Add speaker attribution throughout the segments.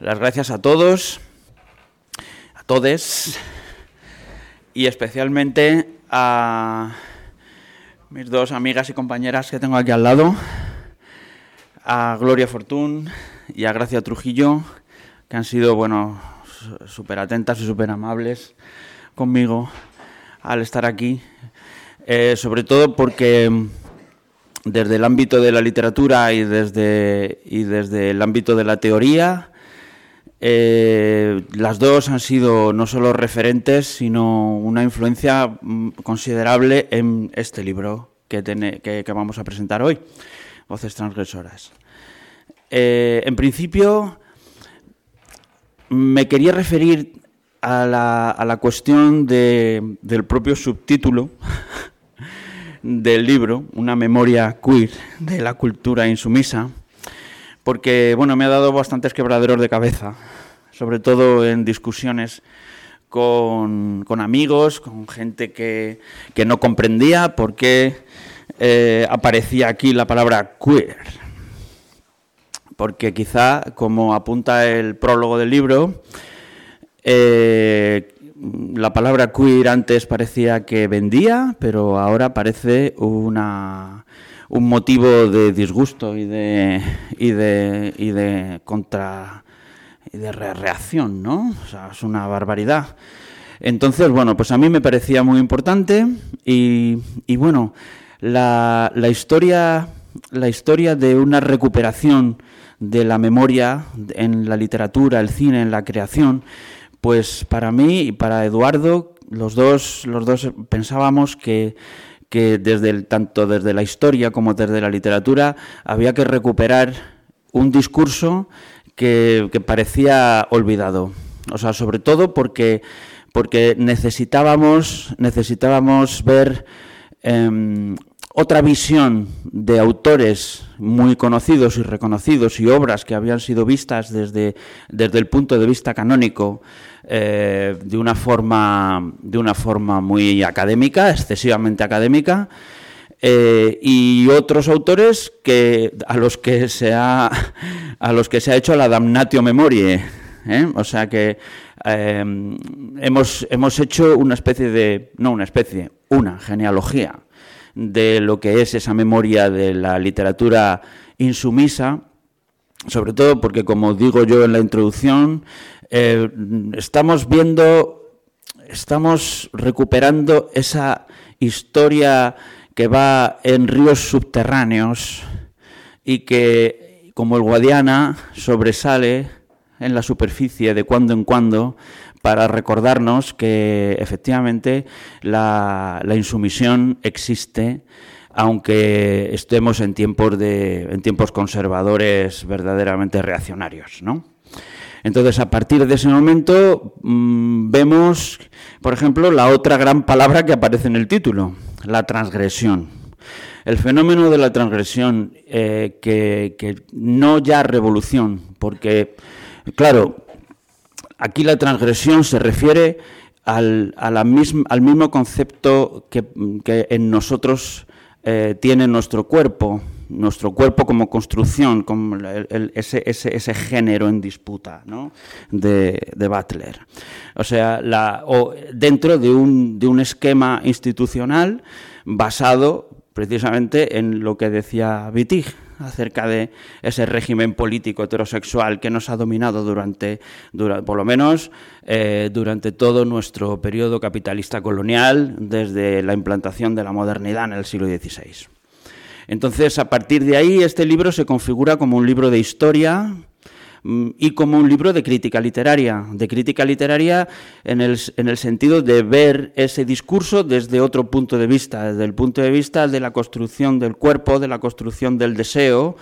Speaker 1: las gracias a todos, a todes, y especialmente a mis dos amigas y compañeras que tengo aquí al lado, a Gloria Fortún y a Gracia Trujillo, que han sido, bueno, súper atentas y súper amables conmigo al estar aquí, eh, sobre todo porque desde el ámbito de la literatura y desde, y desde el ámbito de la teoría, eh, las dos han sido no solo referentes, sino una influencia mm, considerable en este libro que, vamos a presentar hoy, Voces Transgresoras. Eh, en principio, me quería referir a la, cuestión de, del propio subtítulo del libro, Una memoria queer de la cultura insumisa, porque bueno, me ha dado bastantes quebraderos de cabeza, sobre todo en discusiones con, amigos, con gente que, no comprendía por qué eh, aparecía aquí la palabra queer. Porque quizá, como apunta el prólogo del libro, eh, la palabra queer antes parecía que vendía, pero ahora parece una, un motivo de disgusto y de, y de, y de contra de reacción, ¿no? O sea, es una barbaridad. Entonces, bueno, pues a mí me parecía muy importante y, y bueno, la, la, historia, la historia de una recuperación de la memoria en la literatura, el cine, en la creación, pues para mí y para Eduardo, los dos, los dos pensábamos que que desde el, tanto desde la historia como desde la literatura había que recuperar un discurso que, parecía olvidado. O sea, sobre todo porque, porque necesitábamos, necesitábamos ver em, otra visión de autores muy conocidos y reconocidos y obras que habían sido vistas desde, desde el punto de vista canónico eh, de, una forma, de una forma muy académica, excesivamente académica, eh, y otros autores que, a, los que se ha, a los que se ha hecho la damnatio memoriae. ¿eh? O sea que hemos, hemos hecho una especie de, no una especie, una genealogía de lo que es esa memoria de la literatura insumisa, sobre todo porque, como digo yo en la introducción, eh, estamos viendo, estamos recuperando esa historia que va en ríos subterráneos y que, como el Guadiana, sobresale en la superficie de cuando en cuando para recordarnos que efectivamente la, insumisión existe aunque estemos en tiempos de en tiempos conservadores verdaderamente reaccionarios, ¿no? Entonces, a partir de ese momento mm, vemos, por ejemplo, la otra gran palabra que aparece en el título, la transgresión. El fenómeno de la transgresión, eh, que, no ya revolución, porque, claro, aquí la transgresión se refiere al, al mismo concepto que, en nosotros eh, tiene nuestro cuerpo, nuestro cuerpo como construcción, como ese, ese, género en disputa ¿no? de, Butler. O sea, la, o dentro de un, de un esquema institucional basado precisamente en lo que decía Wittig acerca de ese régimen político heterosexual que nos ha dominado durante, por lo menos eh, durante todo nuestro periodo capitalista colonial, desde la implantación de la modernidad en el siglo XVI. Entonces, a partir de ahí, este libro se configura como un libro de historia mm, y como un libro de crítica literaria, de crítica literaria en el, en el, sentido de ver ese discurso desde otro punto de vista, desde el punto de vista de la construcción del cuerpo, de la construcción del deseo,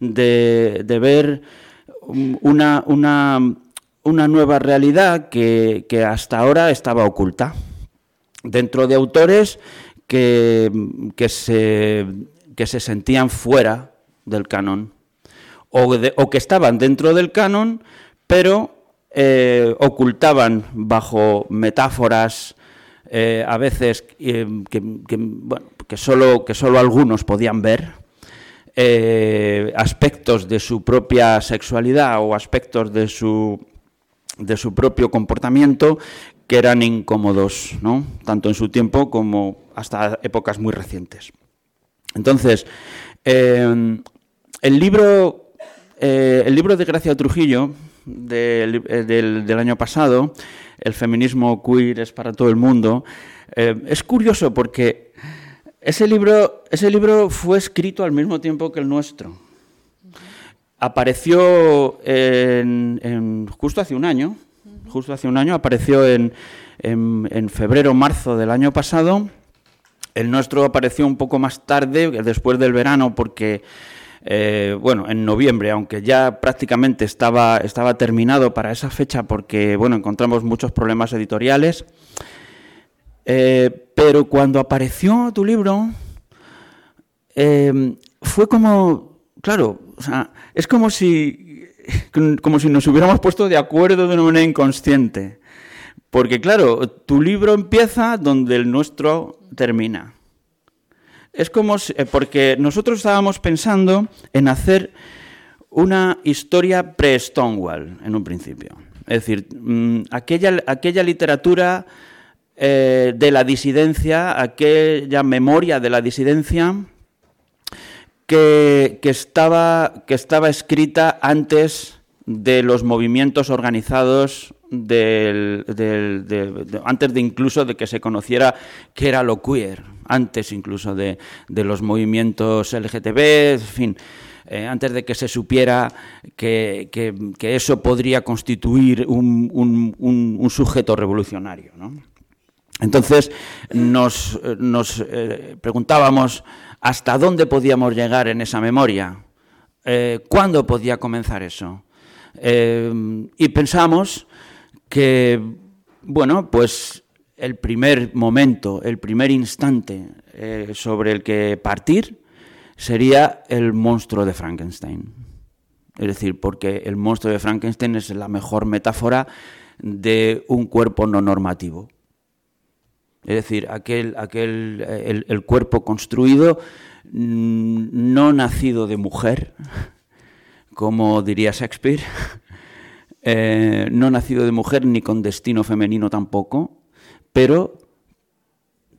Speaker 1: de, ver mm, una, nueva realidad que, hasta ahora estaba oculta. Dentro de autores que se que se sentían fuera del canon o, que estaban dentro del canon, pero eh, ocultaban bajo metáforas eh, a veces eh, que, solo, que solo algunos podían ver aspectos de su propia sexualidad o aspectos de su, de su propio comportamiento que eran incómodos, ¿no? tanto en su tiempo como hasta épocas muy recientes. Entonces, eh, el, libro, eh, el libro de Gracia Trujillo del, del, año pasado, El feminismo queer es para todo el mundo, es curioso porque ese libro, ese libro fue escrito al mismo tiempo que el nuestro. Apareció en, justo hace un año, justo hace un año, apareció en, en febrero, marzo del año pasado. El nuestro apareció un poco más tarde, después del verano, porque, eh, bueno, en noviembre, aunque ya prácticamente estaba, estaba terminado para esa fecha, porque, bueno, encontramos muchos problemas editoriales. Eh, pero cuando apareció tu libro, eh, fue como, claro, o sea, es como si, como si nos hubiéramos puesto de acuerdo de una manera inconsciente. Porque, claro, tu libro empieza donde el nuestro termina. Es como si, eh, porque nosotros estábamos pensando en hacer una historia pre-Stonewall en un principio. Es decir, mm, aquella, aquella literatura eh, de la disidencia, aquella memoria de la disidencia que, estaba, que estaba escrita antes de los movimientos organizados del, antes de incluso de que se conociera qué era lo queer, antes incluso de, los movimientos LGTB, en fin, eh, antes de que se supiera que, eso podría constituir un, sujeto revolucionario. ¿no? Entonces nos, eh, preguntábamos hasta dónde podíamos llegar en esa memoria, eh, cuándo podía comenzar eso. Eh, y pensamos que, bueno, pues el primer momento, el primer instante sobre el que partir sería el monstruo de Frankenstein. Es decir, porque el monstruo de Frankenstein es la mejor metáfora de un cuerpo no normativo. Es decir, aquel, aquel el, cuerpo construido, mm, no nacido de mujer, como diría Shakespeare, eh, no nacido de mujer ni con destino femenino tampoco, pero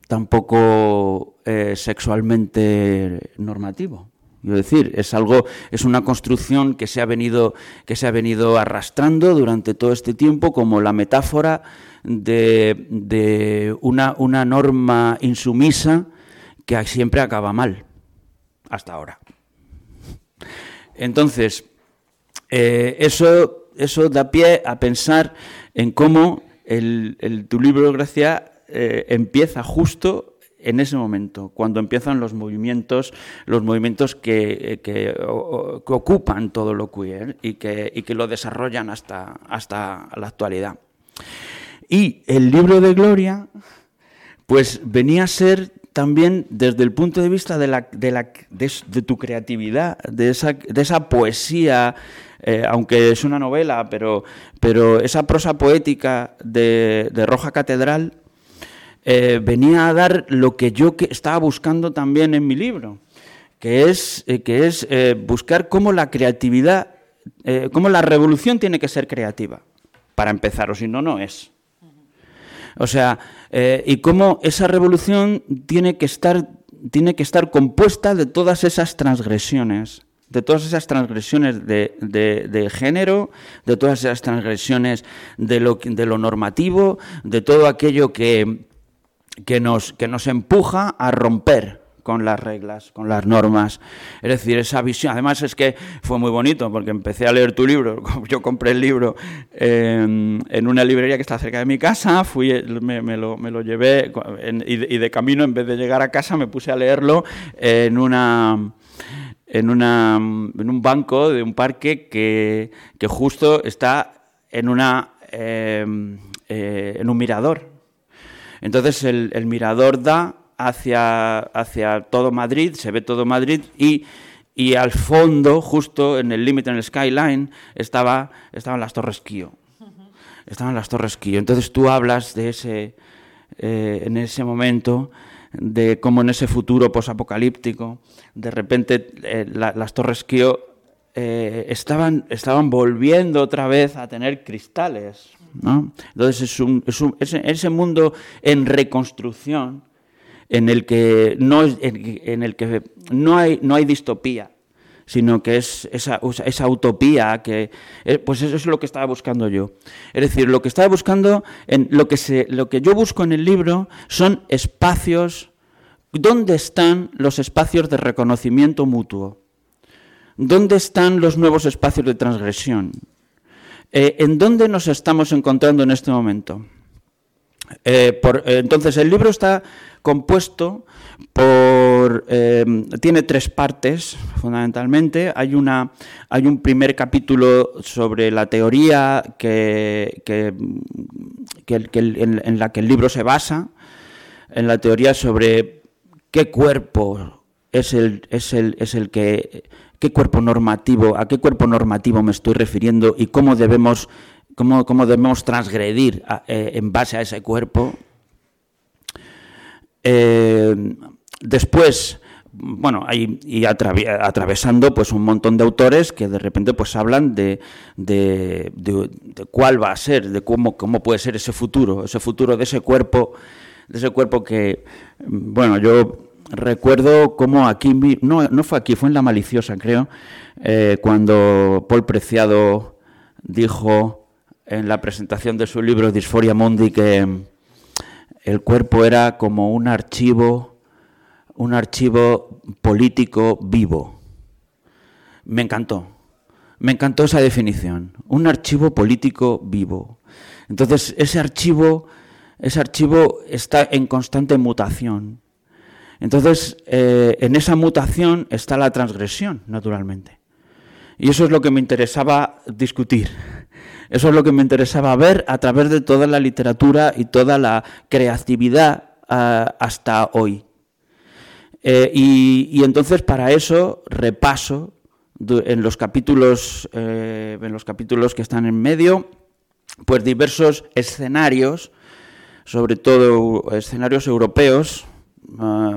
Speaker 1: tampoco eh, sexualmente normativo. Es decir, es algo, es una construcción que se ha venido, que se ha venido arrastrando durante todo este tiempo como la metáfora de, una, una, norma insumisa que siempre acaba mal, hasta ahora. Entonces, eh, eso, eso da pie a pensar en cómo el, tu libro, Gracia, eh, empieza justo en ese momento, cuando empiezan los movimientos, los movimientos que, que, ocupan todo lo queer y que, y que lo desarrollan hasta, hasta la actualidad. Y el libro de Gloria, pues venía a ser también desde el punto de vista de, la, de, la, de, tu creatividad, de esa, de esa poesía, eh, aunque es una novela, pero, pero esa prosa poética de, Roja Catedral eh, venía a dar lo que yo estaba buscando también en mi libro, que es, eh, que es buscar cómo la creatividad, cómo la revolución tiene que ser creativa, para empezar, o si no, no es. O sea, y cómo esa revolución tiene que estar, tiene que estar compuesta de todas esas transgresiones, de todas esas transgresiones de, género, de todas esas transgresiones de lo, de lo normativo, de todo aquello que, que, nos, que nos empuja a romper con las reglas, con las normas. Es decir, esa visión. Además es que fue muy bonito porque empecé a leer tu libro. Yo compré el libro en, una librería que está cerca de mi casa, fui, me, lo, me lo, llevé y, de, camino, en vez de llegar a casa, me puse a leerlo en una... En, una, un banco de un parque que, que justo está en, una, em, eh, en un mirador. Entonces el, el mirador da hacia, hacia todo Madrid, se ve todo Madrid y, y al fondo, justo en el límite, en el skyline, estaba, estaban las Torres Kio. Estaban las Torres Kio. Entonces tú hablas de ese, eh, en ese momento de cómo en ese futuro posapocalíptico, de repente eh, las torres Kio eh, estaban, estaban volviendo otra vez a tener cristales. ¿no? Entonces es, un, es, un, ese mundo en reconstrucción en el que no, en el que no, hay, no hay distopía, sino que es esa, esa, utopía que eh, pues eso es lo que estaba buscando yo. Es decir, lo que estaba buscando en lo que se lo que yo busco en el libro son espacios ¿Dónde están los espacios de reconocimiento mutuo? ¿Dónde están los nuevos espacios de transgresión? Eh, ¿En dónde nos estamos encontrando en este momento? Eh, entonces, el libro está compuesto por eh, tiene tres partes fundamentalmente. Hay una hay un primer capítulo sobre la teoría que, en, la que el libro se basa en la teoría sobre qué cuerpo es el es el es el que qué cuerpo normativo a qué cuerpo normativo me estoy refiriendo y cómo debemos cómo, cómo debemos transgredir eh, en base a ese cuerpo. Eh, después, bueno, hay, y atravesando pues un montón de autores que de repente pues hablan de, de, cuál va a ser, de cómo, cómo puede ser ese futuro, ese futuro de ese cuerpo, de ese cuerpo que, bueno, yo recuerdo cómo aquí, no, no fue aquí, fue en La Maliciosa, creo, eh, cuando Paul Preciado dijo en la presentación de su libro Disforia Mundi que el cuerpo era como un archivo, un archivo político vivo. Me encantó, me encantó esa definición, un archivo político vivo. Entonces, ese archivo, ese archivo está en constante mutación. Entonces, eh, en esa mutación está la transgresión, naturalmente. Y eso es lo que me interesaba discutir. Eso es lo que me interesaba ver a través de toda la literatura y toda la creatividad ah, hasta hoy. Eh, y, entonces para eso repaso en los capítulos, eh, en los capítulos que están en medio, pues diversos escenarios, sobre todo escenarios europeos, ah,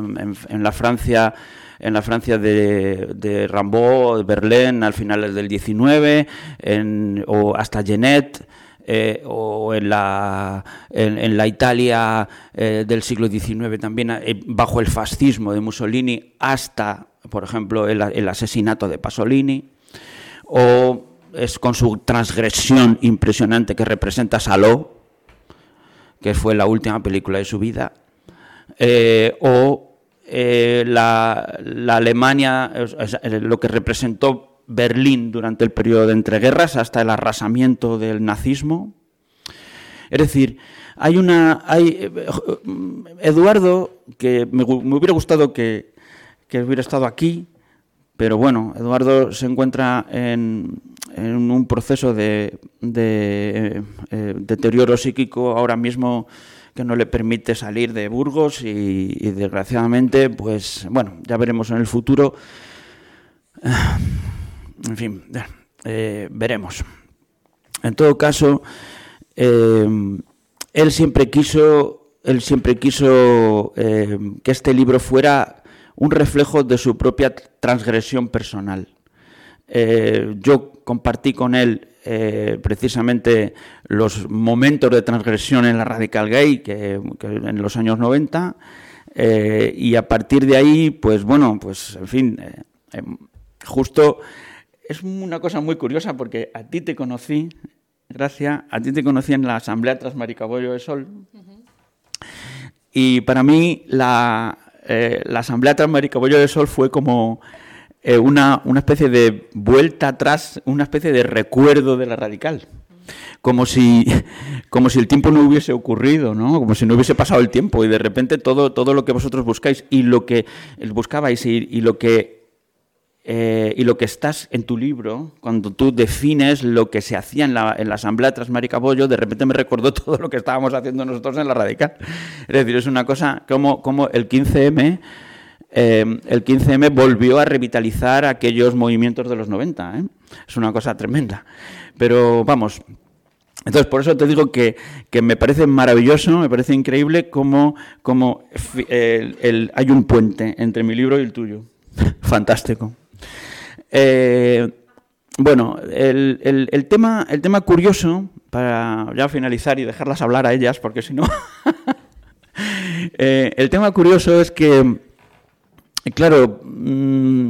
Speaker 1: en, la Francia en la Francia de, de Rimbaud, Berlín, al final del 19, o hasta Genet, eh, o en la, en, la Italia eh, del siglo XIX también, eh, bajo el fascismo de Mussolini, hasta, por ejemplo, el, asesinato de Pasolini, o es con su transgresión impresionante que representa Saló, que fue la última película de su vida, o eh, la, Alemania, lo que representó Berlín durante el periodo de entreguerras hasta el arrasamiento del nazismo. Es decir, hay una. Hay, eh, Eduardo, que me, hubiera gustado que, hubiera estado aquí, pero bueno, Eduardo se encuentra en, un proceso de, de eh, deterioro psíquico ahora mismo que no le permite salir de Burgos y, desgraciadamente, pues bueno, ya veremos en el futuro. En fin, eh, veremos. En todo caso, eh, él siempre quiso, él siempre quiso eh, que este libro fuera un reflejo de su propia transgresión personal. yo compartí con él precisamente los momentos de transgresión en la radical gay que, en los años 90 eh, y a partir de ahí, pues bueno, pues en fin, justo es una cosa muy curiosa porque a ti te conocí, gracias, a ti te conocí en la Asamblea tras Maricabollo de Sol. Y para mí la, la Asamblea tras Maricabollo de Sol fue como eh, una, una especie de vuelta atrás, una especie de recuerdo de la radical. Como si, como si el tiempo no hubiese ocurrido, ¿no? Como si no hubiese pasado el tiempo y de repente todo, todo lo que vosotros buscáis y lo que buscabais y, lo que eh, y lo que estás en tu libro, cuando tú defines lo que se hacía en la, en la asamblea tras Maricabollo, de repente me recordó todo lo que estábamos haciendo nosotros en la radical. Es decir, es una cosa como, el 15M Em, el 15M volvió a revitalizar aquellos movimientos de los 90. ¿eh? Es una cosa tremenda. Pero vamos, Entonces, por eso te digo que, me parece maravilloso, me parece increíble cómo, hay un puente entre mi libro y el tuyo. Fantástico. Eh, bueno, el, tema, el tema curioso, para ya finalizar y dejarlas hablar a ellas, porque si no... Eh, el tema curioso es que, claro, mm,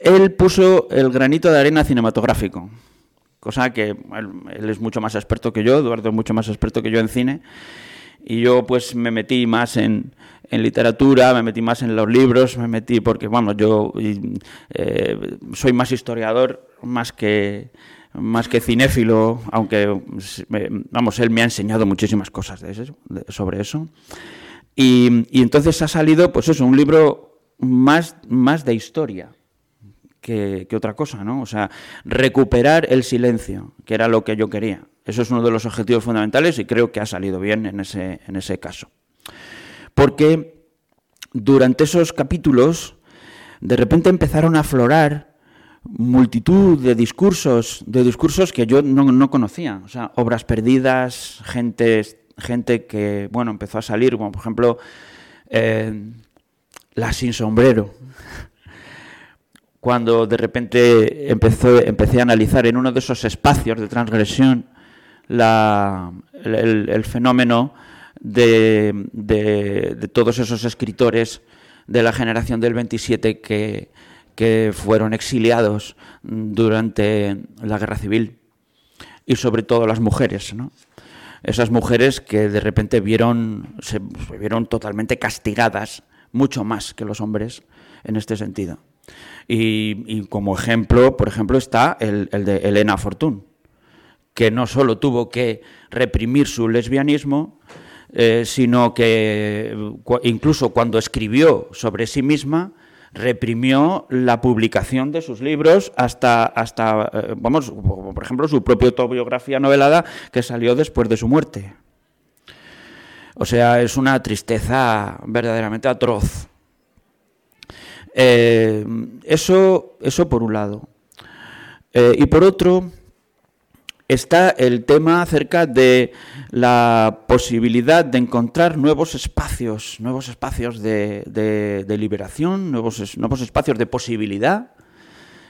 Speaker 1: él puso el granito de arena cinematográfico cosa que él, es mucho más experto que yo, Eduardo es mucho más experto que yo en cine, y yo pues me metí más en, literatura, me metí más en los libros, me metí porque, bueno, yo eh, soy más historiador más que más que cinéfilo, aunque, vamos, él me ha enseñado muchísimas cosas sobre eso. Y, y, entonces ha salido, pues eso, un libro más, más de historia que, otra cosa, ¿no? O sea, recuperar el silencio, que era lo que yo quería. Eso es uno de los objetivos fundamentales y creo que ha salido bien en ese, en ese caso. Porque durante esos capítulos, de repente empezaron a aflorar multitud de discursos, de discursos que yo no, conocía. O sea, obras perdidas, gente, gente que, bueno, empezó a salir, como por ejemplo, eh, La sin sombrero, cuando de repente empecé a analizar en uno de esos espacios de transgresión el, fenómeno de, todos esos escritores de la generación del 27 que, fueron exiliados durante la guerra civil y sobre todo las mujeres, ¿no? Esas mujeres que de repente vieron, se vieron totalmente castigadas, mucho más que los hombres en este sentido. Y, como ejemplo, por ejemplo, está el, de Elena Fortún, que no solo tuvo que reprimir su lesbianismo, eh, sino que incluso cuando escribió sobre sí misma, reprimió la publicación de sus libros hasta, hasta eh, vamos, por ejemplo, su propia autobiografía novelada que salió después de su muerte. O sea, es una tristeza verdaderamente atroz. Eh, eso, eso por un lado. Y por otro, está el tema acerca de la posibilidad de encontrar nuevos espacios, nuevos espacios de, liberación, nuevos, nuevos espacios de posibilidad.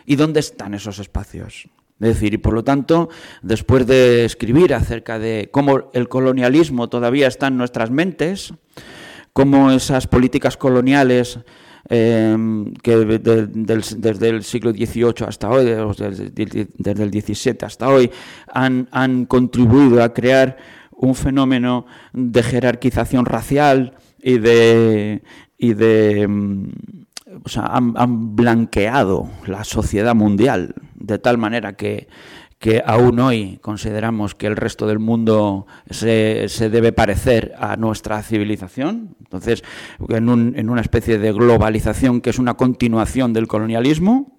Speaker 1: ¿Y dónde están esos espacios? Es decir, y por lo tanto, después de escribir acerca de cómo el colonialismo todavía está en nuestras mentes, cómo esas políticas coloniales Em, que desde el siglo XVIII hasta hoy, desde, el XVII hasta hoy, han, han contribuido a crear un fenómeno de jerarquización racial y de, y de em, o sea, han, han, blanqueado la sociedad mundial de tal manera que que aún hoy consideramos que el resto del mundo se, debe parecer a nuestra civilización, entonces en, en una especie de globalización que es una continuación del colonialismo.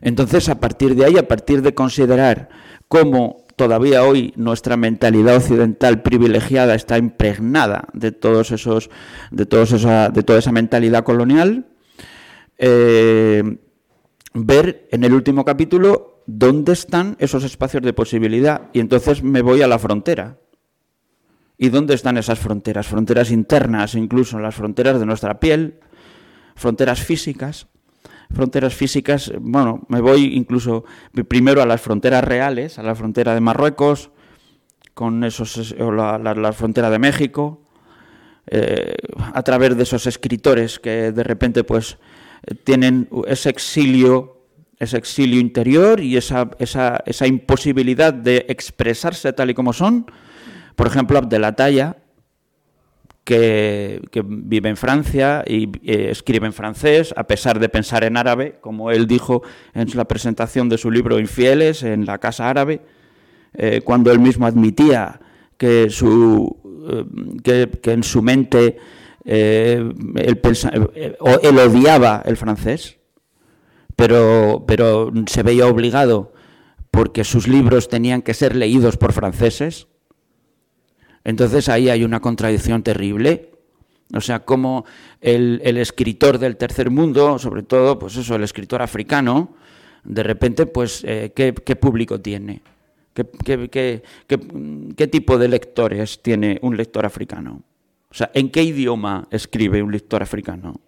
Speaker 1: Entonces, a partir de ahí, a partir de considerar cómo todavía hoy nuestra mentalidad occidental privilegiada está impregnada de todos esos, de todos esa, de toda esa mentalidad colonial, eh, ver en el último capítulo ¿dónde están esos espacios de posibilidad? Y entonces me voy a la frontera. ¿Y dónde están esas fronteras? Fronteras internas, incluso las fronteras de nuestra piel, fronteras físicas. Fronteras físicas, bueno, me voy incluso primero a las fronteras reales, a la frontera de Marruecos, con esos, o la, frontera de México, eh, a través de esos escritores que de repente pues tienen ese exilio ese exilio interior y esa, esa, esa, imposibilidad de expresarse tal y como son. Por ejemplo, Abdelataya, que, que vive en Francia y eh, escribe en francés, a pesar de pensar en árabe, como él dijo en la presentación de su libro Infieles en la Casa Árabe, eh, cuando él mismo admitía que, su, eh, que, en su mente él, él odiaba el francés pero, pero se veía obligado porque sus libros tenían que ser leídos por franceses. Entonces ahí hay una contradicción terrible. O sea, como el, escritor del tercer mundo, sobre todo, pues eso, el escritor africano, de repente, pues, eh, ¿qué, público tiene? ¿Qué, qué, tipo de lectores tiene un lector africano? O sea, ¿en qué idioma escribe un lector africano?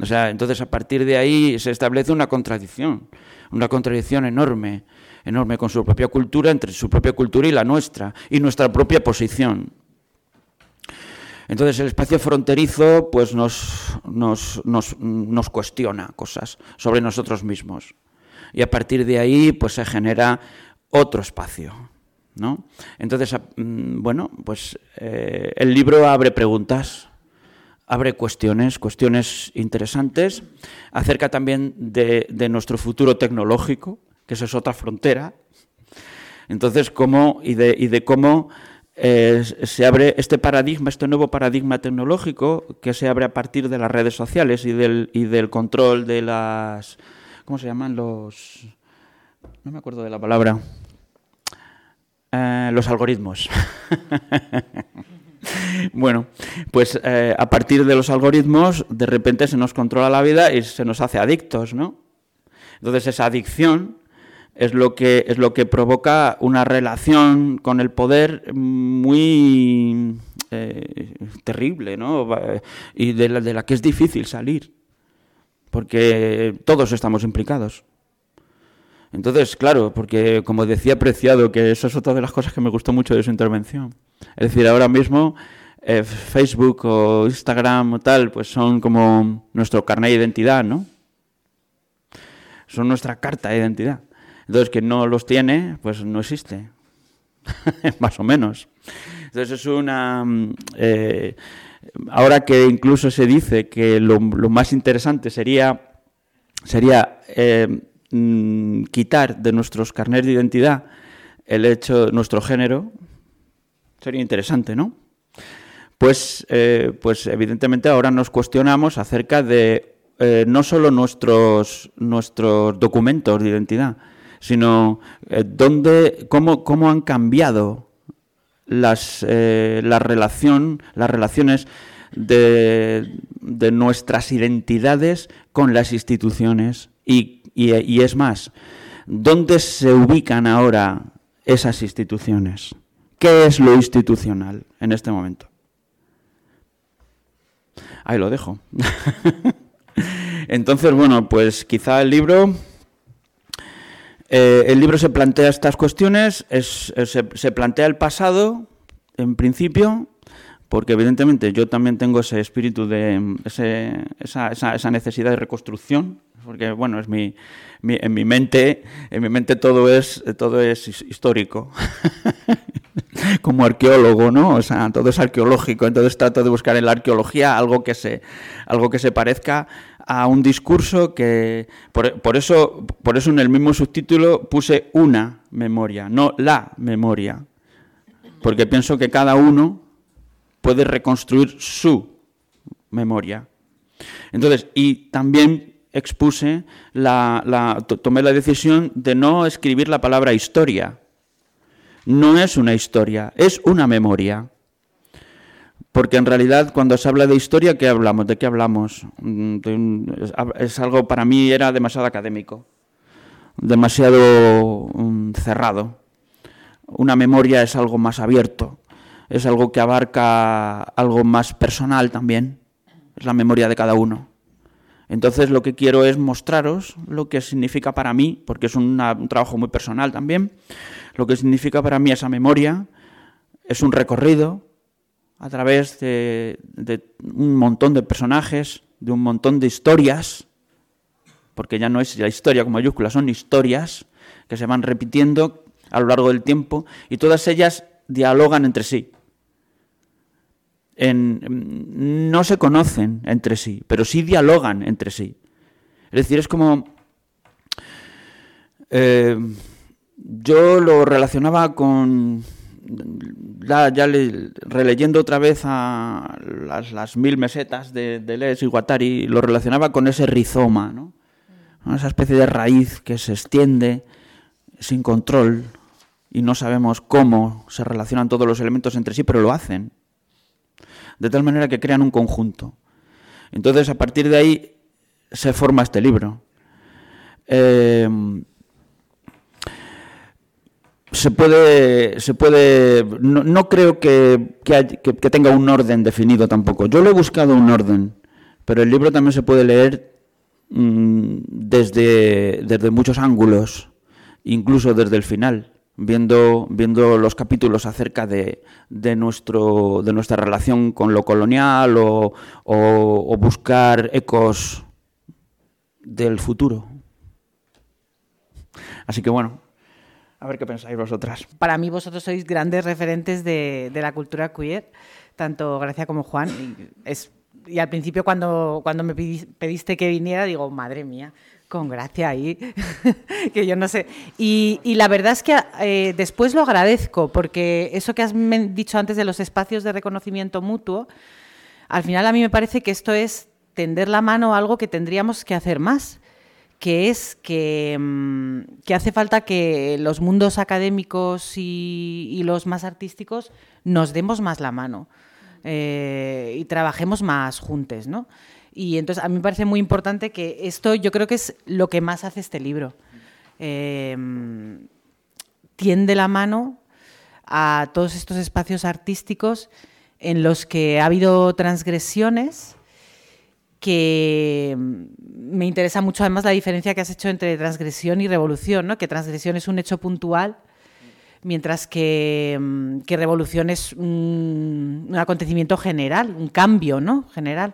Speaker 1: O sea, entonces a partir de ahí se establece una contradicción, una contradicción enorme, enorme con su propia cultura, entre su propia cultura y la nuestra, y nuestra propia posición. Entonces el espacio fronterizo pues nos, nos, nos, cuestiona cosas sobre nosotros mismos. Y a partir de ahí pues se genera otro espacio. ¿No? Entonces, mm, bueno, pues eh, el libro abre preguntas, abre cuestiones, cuestiones interesantes, acerca también de, nuestro futuro tecnológico, que esa es otra frontera. Entonces, cómo y de, cómo eh, se abre este paradigma, este nuevo paradigma tecnológico que se abre a partir de las redes sociales y del, y del control de las... ¿Cómo se llaman los...? No me acuerdo de la palabra. Eh, los algoritmos. bueno, pues eh, a partir de los algoritmos, de repente se nos controla la vida y se nos hace adictos, ¿no? Entonces esa adicción es lo que es lo que provoca una relación con el poder muy eh, terrible, ¿no? Y de la, de la que es difícil salir, porque todos estamos implicados. Entonces, claro, porque como decía Preciado, que eso es otra de las cosas que me gustó mucho de su intervención. Es decir, ahora mismo eh, Facebook o Instagram o tal, pues son como nuestro carnet de identidad, ¿no? Son nuestra carta de identidad. Entonces, quien no los tiene, pues no existe. Más o menos. Entonces, es una... Mm, eh, ahora que incluso se dice que lo, más interesante sería, sería eh, Mm, quitar de nuestros carnets de identidad el hecho, nuestro género, sería interesante, ¿no? Pues, eh, pues evidentemente ahora nos cuestionamos acerca de eh, no solo nuestros, nuestros documentos de identidad, sino eh, dónde, cómo, cómo han cambiado las, la relación, las relaciones de, de nuestras identidades con las instituciones y y, es más, ¿dónde se ubican ahora esas instituciones? ¿Qué es lo institucional en este momento? Ahí lo dejo. Entonces, bueno, pues quizá el libro, eh, el libro se plantea estas cuestiones, se, plantea el pasado, en principio, porque evidentemente yo también tengo ese espíritu de esa, necesidad de reconstrucción porque bueno, es mi, en mi mente, en mi mente todo es todo es histórico. Como arqueólogo, ¿no? O sea, todo es arqueológico, entonces trato de buscar en la arqueología algo que se algo que se parezca a un discurso que por, eso por eso en el mismo subtítulo puse una memoria, no la memoria. Porque pienso que cada uno puede reconstruir su memoria. Entonces, y también expuse, la, tomé la decisión de no escribir la palabra historia. No es una historia, es una memoria. Porque en realidad cuando se habla de historia, ¿qué hablamos? ¿De qué hablamos? Mm, es algo, para mí era demasiado académico, demasiado mm, cerrado. Una memoria es algo más abierto, es algo que abarca algo más personal también, es la memoria de cada uno. Entonces lo que quiero es mostraros lo que significa para mí, porque es un trabajo muy personal también, lo que significa para mí esa memoria, es un recorrido a través de, un montón de personajes, de un montón de historias, porque ya no es la historia con mayúsculas, son historias que se van repitiendo a lo largo del tiempo y todas ellas dialogan entre sí no se conocen entre sí, pero sí dialogan entre sí. Es decir, es como... Eh, yo lo relacionaba con... Ya, releyendo otra vez a las, mil mesetas de, de Les y Guattari, lo relacionaba con ese rizoma, ¿no? esa especie de raíz que se extiende sin control y no sabemos cómo se relacionan todos los elementos entre sí, pero lo hacen de tal manera que crean un conjunto. Entonces, a partir de ahí se forma este libro. Eh, se puede, se puede, no, creo que, tenga un orden definido tampoco. Yo le he buscado un orden, pero el libro también se puede leer mm, desde muchos ángulos, incluso desde el final, viendo, viendo los capítulos acerca de, de, nuestro, de nuestra relación con lo colonial o, o buscar ecos del futuro. Así que bueno, a ver qué pensáis vosotras.
Speaker 2: Para mí vosotros sois grandes referentes de, la cultura queer, tanto Gracia como Juan. Y, es, y al principio cuando, cuando me pediste que viniera, digo, madre mía, con Gracia ahí, que yo no sé. Y, la verdad es que eh, después lo agradezco, porque eso que has dicho antes de los espacios de reconocimiento mutuo, al final a mí me parece que esto es tender la mano a algo que tendríamos que hacer más que es mm, que, hace falta que los mundos académicos y, los más artísticos nos demos más la mano eh, y trabajemos más juntos, ¿no? Y entonces a mí me parece muy importante que esto yo creo que es lo que más hace este libro. Eh, tiende la mano a todos estos espacios artísticos en los que ha habido transgresiones que mm, me interesa mucho además la diferencia que has hecho entre transgresión y revolución, ¿no? que transgresión es un hecho puntual, mientras que, mm, revolución es un, acontecimiento general, un cambio ¿no? general.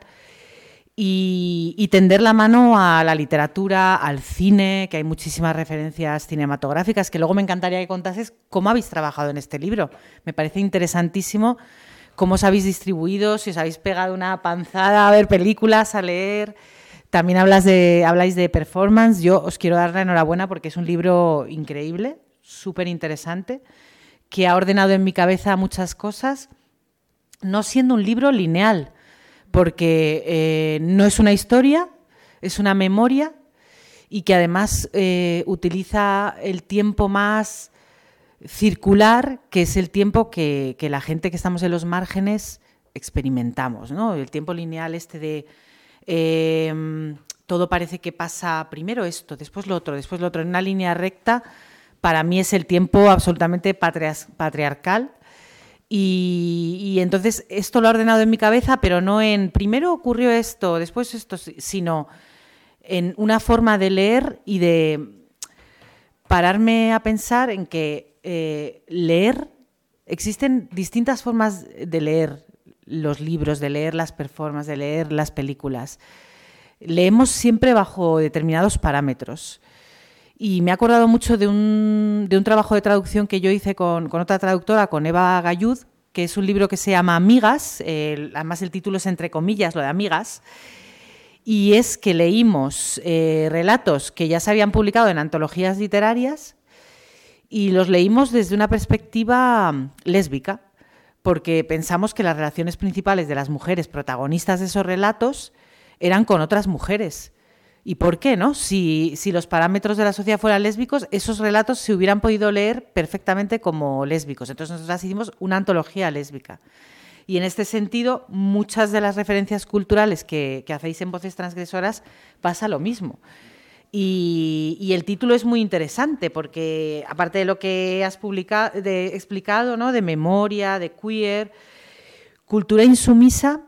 Speaker 2: Y, tender la mano a la literatura, al cine, que hay muchísimas referencias cinematográficas, que luego me encantaría que contases cómo habéis trabajado en este libro. Me parece interesantísimo cómo os habéis distribuido, si os habéis pegado una panzada a ver películas, a leer. También hablas de, habláis de performance. Yo os quiero dar la enhorabuena porque es un libro increíble, súper interesante, que ha ordenado en mi cabeza muchas cosas, no siendo un libro lineal, porque eh, no es una historia, es una memoria y que además eh, utiliza el tiempo más circular, que es el tiempo que, la gente que estamos en los márgenes experimentamos, ¿no? El tiempo lineal este de em, todo parece que pasa primero esto, después lo otro, después lo otro, en una línea recta, para mí es el tiempo absolutamente patriarcal. Y, entonces esto lo ha ordenado en mi cabeza, pero no en primero ocurrió esto, después esto, sino en una forma de leer y de pararme a pensar en que eh, leer, existen distintas formas de leer los libros, de leer las performances, de leer las películas. Leemos siempre bajo determinados parámetros. Y me he acordado mucho de un, de un trabajo de traducción que yo hice con, otra traductora, con Eva Gallud, que es un libro que se llama Amigas, además el título es entre comillas, lo de Amigas, y es que leímos eh, relatos que ya se habían publicado en antologías literarias y los leímos desde una perspectiva mm, lésbica, porque pensamos que las relaciones principales de las mujeres protagonistas de esos relatos eran con otras mujeres. ¿Y por qué no? Si, los parámetros de la sociedad fueran lésbicos, esos relatos se hubieran podido leer perfectamente como lésbicos. Entonces nosotros hicimos una antología lésbica. Y en este sentido, muchas de las referencias culturales que, hacéis en Voces Transgresoras pasa lo mismo. Y, el título es muy interesante porque, aparte de lo que has publicado, explicado, ¿no? de memoria, de queer, cultura insumisa,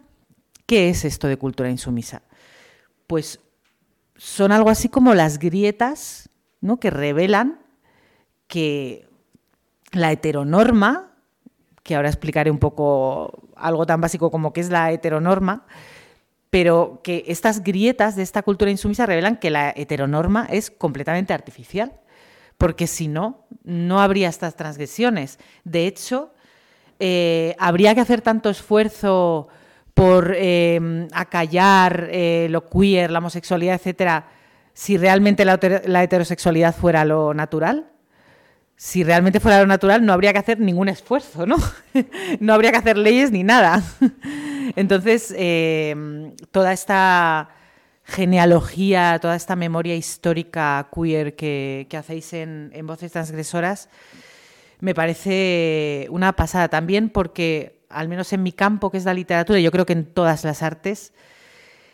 Speaker 2: ¿qué es esto de cultura insumisa? Pues son algo así como las grietas ¿no? que revelan que la heteronorma, que ahora explicaré un poco algo tan básico como qué es la heteronorma, pero que estas grietas de esta cultura insumisa revelan que la heteronorma es completamente artificial, porque si no, no habría estas transgresiones. De hecho, eh, habría que hacer tanto esfuerzo por eh, acallar eh, lo queer, la homosexualidad, etcétera, si realmente la, la heterosexualidad fuera lo natural si realmente fuera lo natural, no habría que hacer ningún esfuerzo, ¿no? no habría que hacer leyes ni nada. Entonces, em, toda esta genealogía, toda esta memoria histórica queer que, hacéis en, Voces Transgresoras, me parece una pasada también porque, al menos en mi campo, que es la literatura, yo creo que en todas las artes,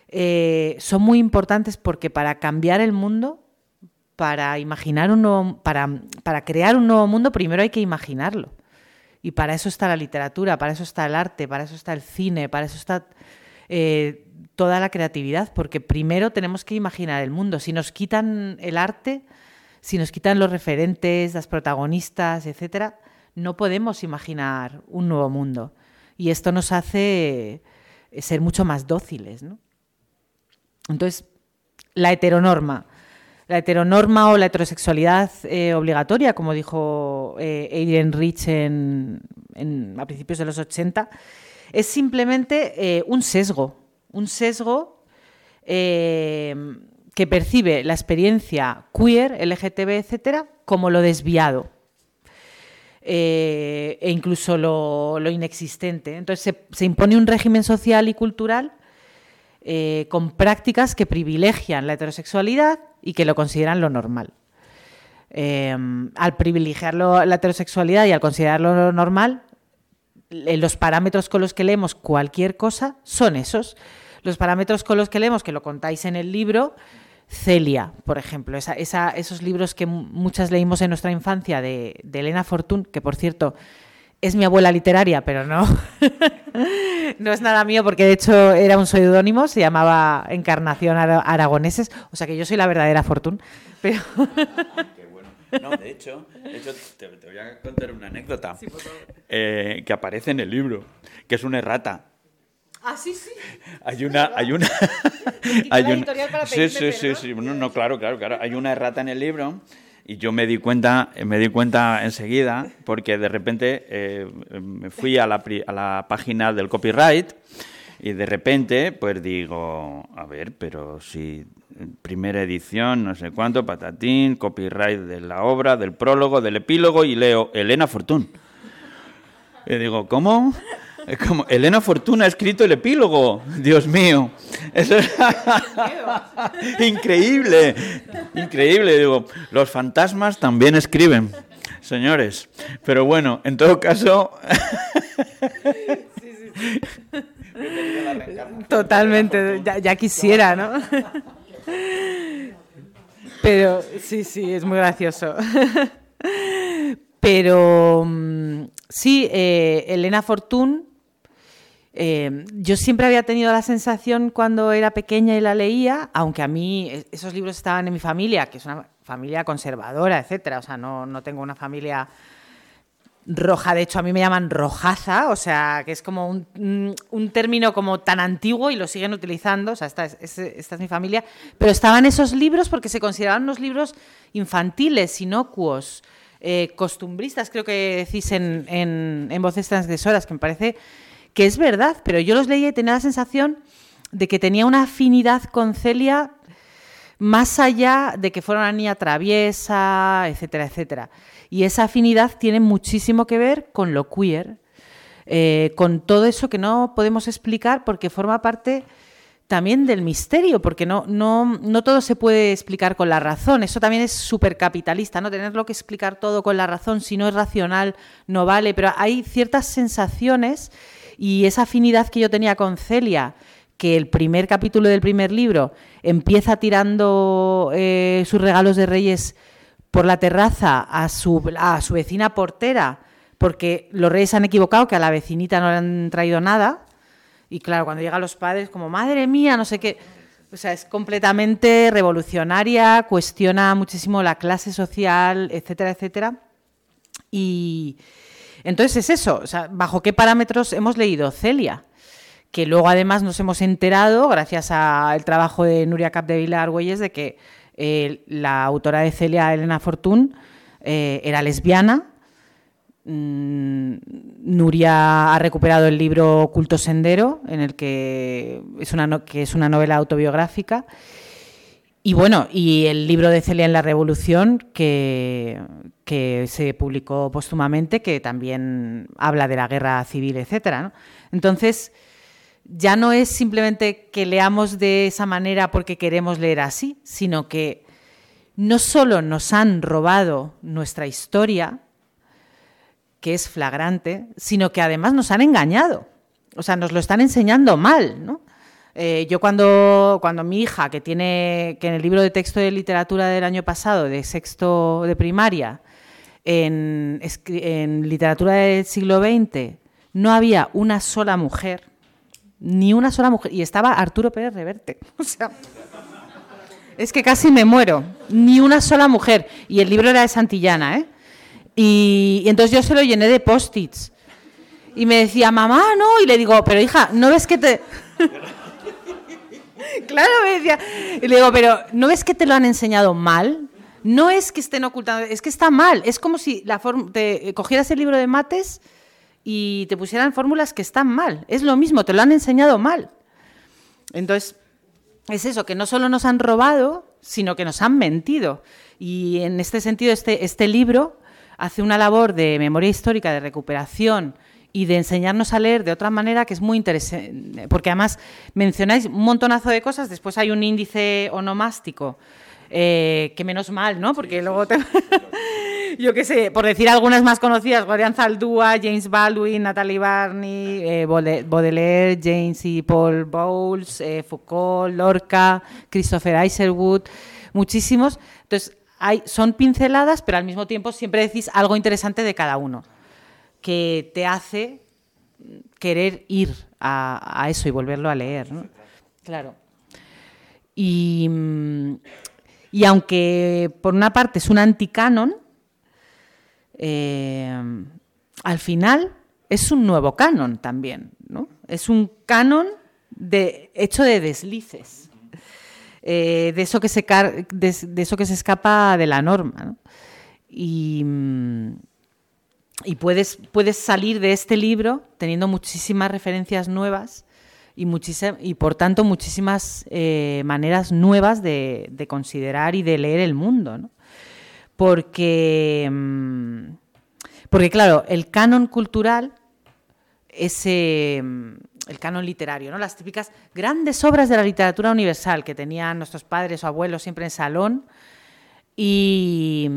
Speaker 2: eh, son muy importantes porque para cambiar el mundo, para imaginar un para, para crear un nuevo mundo, primero hay que imaginarlo. Y para eso está la literatura, para eso está el arte, para eso está el cine, para eso está eh, toda la creatividad, porque primero tenemos que imaginar el mundo. Si nos quitan el arte, si nos quitan los referentes, las protagonistas, etcétera, no podemos imaginar un nuevo mundo. Y esto nos hace ser mucho más dóciles. ¿no? Entonces, la heteronorma. La heteronorma o la heterosexualidad eh, obligatoria, como dijo eh, Rich en, a principios de los 80, es simplemente eh, un sesgo, un sesgo que percibe la experiencia queer, LGTB, etcétera, como lo desviado. E incluso lo, inexistente. Entonces se, impone un régimen social y cultural con prácticas que privilegian la heterosexualidad y que lo consideran lo normal. Eh, al privilegiar la heterosexualidad y al considerarlo lo normal, eh, los parámetros con los que leemos cualquier cosa son esos. Los parámetros con los que leemos, que lo contáis en el libro, Celia, por ejemplo, esos libros que muchas leímos en nuestra infancia de, de Elena Fortún, que por cierto es mi abuela literaria, pero no, no es nada mío porque de hecho era un seudónimo, se llamaba Encarnación Aragoneses, o sea que yo soy la verdadera Fortuna. Pero...
Speaker 1: Qué bueno. No, de hecho, te, voy a contar una anécdota eh, que aparece en el libro, que es una errata.
Speaker 2: Ah, sí, sí.
Speaker 1: Hay una, hay una, hay una, sí, sí, sí, sí, no, no, claro, claro, claro. Hay una errata en el libro y yo me di cuenta, me di cuenta enseguida, porque de repente eh, me fui a la, a la página del copyright y de repente, pues digo, a ver, pero si primera edición, no sé cuánto, patatín, copyright de la obra, del prólogo, del epílogo, y leo Elena Fortún. Y digo, ¿cómo? Es como, Elena Fortuna ha escrito el epílogo. Dios mío. Eso es increíble. Increíble. Digo, los fantasmas también escriben, señores. Pero bueno, en todo caso.
Speaker 2: Totalmente. Ya, quisiera, ¿no? Pero sí, sí, es muy gracioso. Pero mm, sí, eh, Elena Fortún eh, yo siempre había tenido la sensación cuando era pequeña y la leía, aunque a mí e, esos libros estaban en mi familia, que es una familia conservadora, etcétera. O sea, no, no tengo una familia roja, de hecho a mí me llaman rojaza, o sea, que es como un, un, término como tan antiguo y lo siguen utilizando, o sea, esta es, esta es, mi familia, pero estaban esos libros porque se consideraban unos libros infantiles, inocuos, eh, costumbristas, creo que decís en, en, en Voces Transgresoras, que me parece que es verdad, pero yo los leía y tenía la sensación de que tenía una afinidad con Celia más allá de que fuera una niña traviesa, etcétera, etcétera. Y esa afinidad tiene muchísimo que ver con lo queer, eh, con todo eso que no podemos explicar porque forma parte también del misterio, porque no, no, no todo se puede explicar con la razón. Eso también es súper capitalista, ¿no? Tenerlo que explicar todo con la razón, si no es racional, no vale. Pero hay ciertas sensaciones y esa afinidad que yo tenía con Celia, que el primer capítulo del primer libro empieza tirando eh, sus regalos de Reyes por la terraza a su, a su vecina portera, porque los reyes han equivocado, que a la vecinita no le han traído nada. Y claro, cuando llegan los padres, como, madre mía, no sé qué. O sea, es completamente revolucionaria, cuestiona muchísimo la clase social, etcétera, etcétera. Y, entonces es eso, o sea, ¿bajo qué parámetros hemos leído Celia? Que luego además nos hemos enterado, gracias al trabajo de Nuria Capdevila Argüelles, de que eh, la autora de Celia, Elena Fortún, eh, era lesbiana. Mm, Nuria ha recuperado el libro Culto Sendero, en el que es una, que es una novela autobiográfica. Y bueno, y el libro de Celia en la Revolución, que, que se publicó póstumamente, que también habla de la guerra civil, etcétera. Entonces, ya no es simplemente que leamos de esa manera porque queremos leer así, sino que no solo nos han robado nuestra historia, que es flagrante, sino que además nos han engañado. O sea, nos lo están enseñando mal, ¿no? Eh, yo cuando, cuando mi hija, que tiene, que en el libro de texto de literatura del año pasado, de sexto de primaria, en, literatura del siglo XX, no había una sola mujer, ni una sola mujer, y estaba Arturo Pérez Reverte. O sea, es que casi me muero, ni una sola mujer. Y el libro era de Santillana, ¿eh? Y, y entonces yo se lo llené de post-its. Y me decía, mamá, no. Y le digo, pero hija, ¿no ves que te.? claro, me decía. Y le digo, pero ¿no ves que te lo han enseñado mal? No es que estén ocultando, es que está mal. Es como si la te cogieras el libro de mates y te pusieran fórmulas que están mal. Es lo mismo, te lo han enseñado mal. Entonces, es eso, que no solo nos han robado, sino que nos han mentido. Y en este sentido, este, este libro hace una labor de memoria histórica, de recuperación y de enseñarnos a leer de otra manera que es muy interesante, porque además mencionáis un montonazo de cosas, después hay un índice onomástico, eh, que menos mal, ¿no? Porque luego te... yo qué sé, por decir algunas más conocidas, Guardián Zaldúa, James Baldwin, Natalie Barney, eh, Baudelaire, James y Paul Bowles, eh, Foucault, Lorca, Christopher Isherwood, muchísimos. Entonces, hay, son pinceladas, pero al mismo tiempo siempre decís algo interesante de cada uno que te hace querer ir a, eso y volverlo a leer. ¿no? Claro. Y, y, aunque por una parte es un anticanon, eh, al final es un nuevo canon también. ¿no? Es un canon hecho de deslices. Eh, de, eso que se de, eso que se escapa de la norma. ¿no? Y, y puedes, puedes salir de este libro teniendo muchísimas referencias nuevas y, y por tanto muchísimas eh, maneras nuevas de, considerar y de leer el mundo. ¿no? Porque, mm, porque, claro, el canon cultural es mm, el canon literario, ¿no? las típicas grandes obras de la literatura universal que tenían nuestros padres o abuelos siempre en salón y,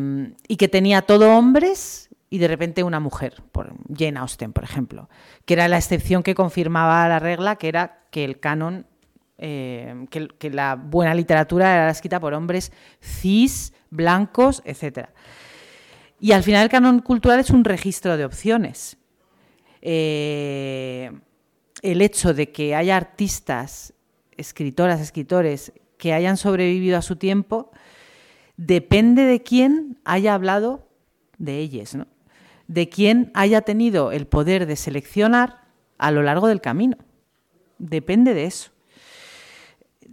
Speaker 2: y que tenía todo hombres y de repente una mujer, por Jane Austen, por ejemplo, que era la excepción que confirmaba la regla, que era que el canon, eh, que, la buena literatura era escrita por hombres cis, blancos, etc. Y al final el canon cultural es un registro de opciones. Eh, el hecho de que haya artistas, escritoras, escritores, que hayan sobrevivido a su tiempo, depende de quién haya hablado de ellos, ¿no? De quien haya tenido el poder de seleccionar a lo largo del camino. Depende de eso.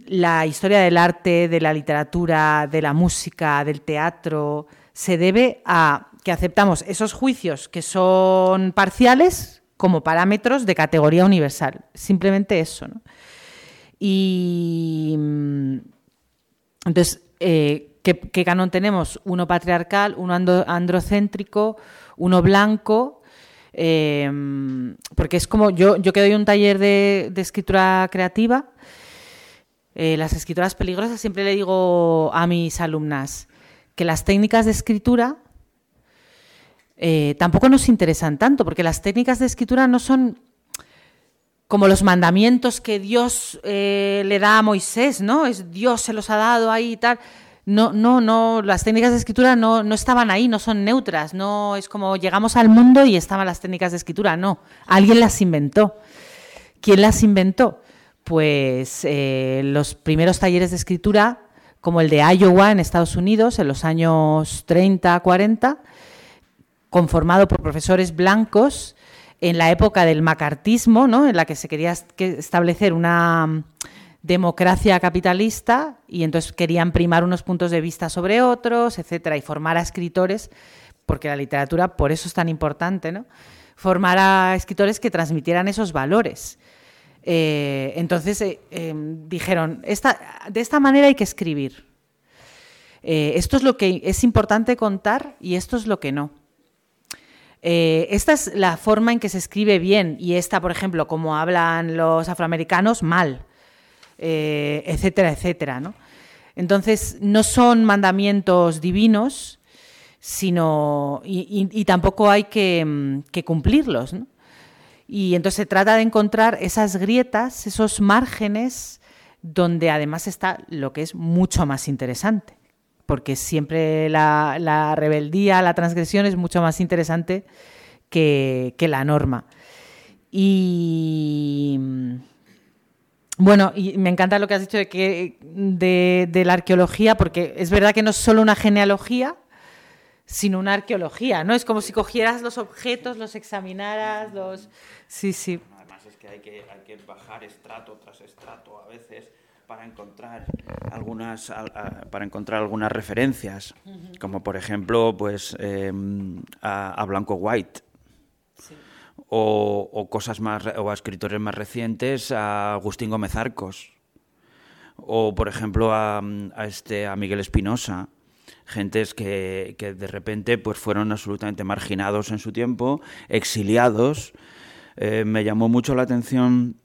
Speaker 2: La historia del arte, de la literatura, de la música, del teatro, se debe a que aceptamos esos juicios que son parciales como parámetros de categoría universal. Simplemente eso. Y mm, entonces, eh, ¿qué, canon tenemos? Uno patriarcal, uno androcéntrico, uno blanco, em, porque es como yo, yo que doy un taller de, escritura creativa, eh, las escritoras peligrosas, siempre le digo a mis alumnas que las técnicas de escritura eh, tampoco nos interesan tanto, porque las técnicas de escritura no son como los mandamientos que Dios eh, le da a Moisés, ¿no? Es Dios se los ha dado ahí y tal no, no, no, las técnicas de escritura no, no estaban ahí, no son neutras, no es como llegamos al mundo y estaban las técnicas de escritura, no, alguien las inventó. ¿Quién las inventó? Pues eh, los primeros talleres de escritura, como el de Iowa en Estados Unidos, en los años 30, 40, conformado por profesores blancos en la época del macartismo, ¿no? en la que se quería establecer una democracia capitalista y entonces querían primar unos puntos de vista sobre otros, etcétera, y formar a escritores, porque la literatura por eso es tan importante, ¿no? Formar a escritores que transmitieran esos valores. Eh, entonces eh, em, dijeron, esta, de esta manera hay que escribir. Eh, esto es lo que es importante contar y esto es lo que no. esta es la forma en que se escribe bien y esta, por ejemplo, como hablan los afroamericanos, mal. Eh, etcétera, etcétera. ¿no? Entonces, no son mandamientos divinos, sino, y, tampoco hay que, mm, cumplirlos. Y entonces se trata de encontrar esas grietas, esos márgenes, donde además está lo que es mucho más interesante, porque siempre la, rebeldía, la transgresión es mucho más interesante que, la norma. Y bueno, y me encanta lo que has dicho de que de, la arqueología, porque es verdad que no es solo una genealogía, sino una arqueología, ¿no? Es como si cogieras los objetos, los examinaras, los... Sí, sí.
Speaker 1: Además es que hay que, hay que bajar estrato tras estrato a veces para encontrar algunas para encontrar algunas referencias como por ejemplo pues em, a, Blanco White o, cosas más o a escritores más recientes a Agustín Gómez Arcos o por ejemplo a, este a Miguel Espinosa gentes que, que, de repente pues fueron absolutamente marginados en su tiempo, exiliados. Eh, me llamó mucho la atención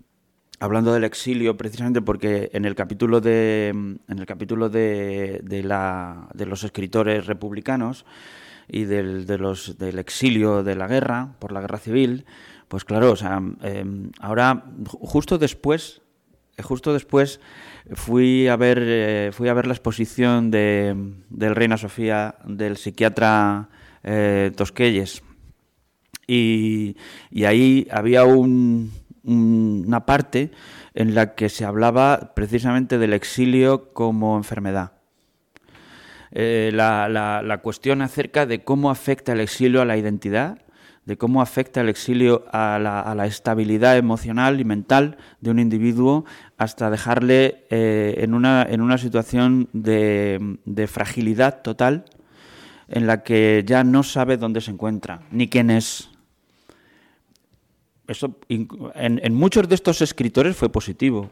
Speaker 1: hablando del exilio precisamente porque en el capítulo de en el capítulo de, de, la, de los escritores republicanos y del, de los, del exilio de la guerra por la guerra civil pues claro o sea em, ahora justo después justo después fui a ver eh, fui a ver la exposición de, del Reina Sofía del psiquiatra eh, Tosquelles y, y, ahí había un, una parte en la que se hablaba precisamente del exilio como enfermedad. Eh, la, la, cuestión acerca de cómo afecta el exilio a la identidad, de cómo afecta el exilio a la, a la estabilidad emocional y mental de un individuo hasta dejarle eh, en, una, en, una, situación de, fragilidad total en la que ya no sabe dónde se encuentra, ni quién es. Eso en muchos de estos escritores fue positivo,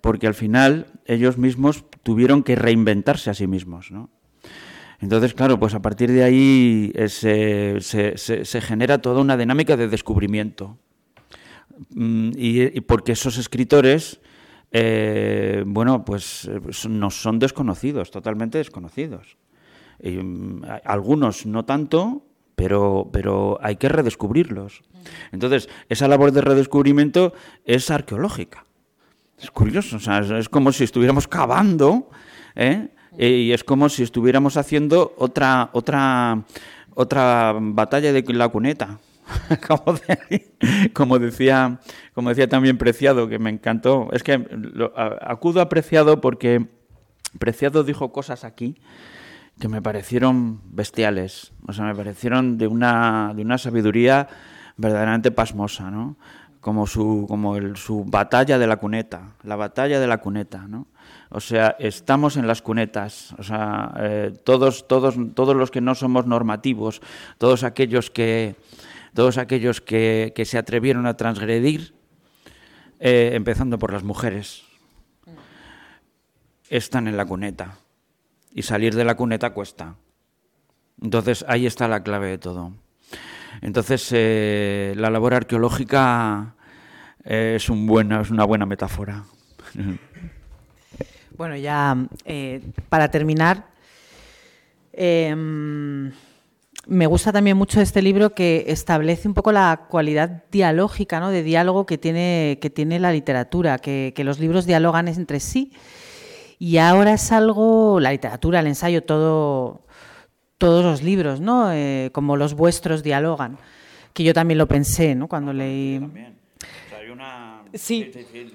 Speaker 1: porque al final ellos mismos tuvieron que reinventarse a sí mismos, ¿no? Entonces, claro, pues a partir de ahí eh, se, se, genera toda una dinámica de descubrimiento. Mm, y, porque esos escritores, eh, bueno, pues no son desconocidos, totalmente desconocidos. Mm, algunos no tanto, pero, pero hay que redescubrirlos. Entonces, esa labor de redescubrimiento es arqueológica. Es curioso, o sea, es como si estuviéramos cavando ¿eh? Y es como si estuviéramos haciendo otra otra otra batalla de la cuneta. como, decía como decía también Preciado, que me encantó. Es que acudo a Preciado porque Preciado dijo cosas aquí que me parecieron bestiales, o sea, me parecieron de una, de una sabiduría verdaderamente pasmosa, ¿no? Como su, como el, su batalla de la cuneta, la batalla de la cuneta, ¿no? O sea, estamos en las cunetas. O sea, eh, todos, todos, todos los que no somos normativos, todos aquellos que, todos aquellos que, que se atrevieron a transgredir, eh, empezando por las mujeres, están en la cuneta. Y salir de la cuneta cuesta. Entonces ahí está la clave de todo. Entonces eh, la labor arqueológica es, un buena, es una buena metáfora.
Speaker 2: Bueno, ya eh, para terminar, em, me gusta también mucho este libro que establece un poco la cualidad dialógica, ¿no? de diálogo que tiene, que tiene la literatura, que, los libros dialogan entre sí. Y ahora es algo, la literatura, el ensayo, todo, todos los libros, ¿no? Eh, como los vuestros dialogan, que yo también lo pensé ¿no? cuando leí...
Speaker 1: Sí.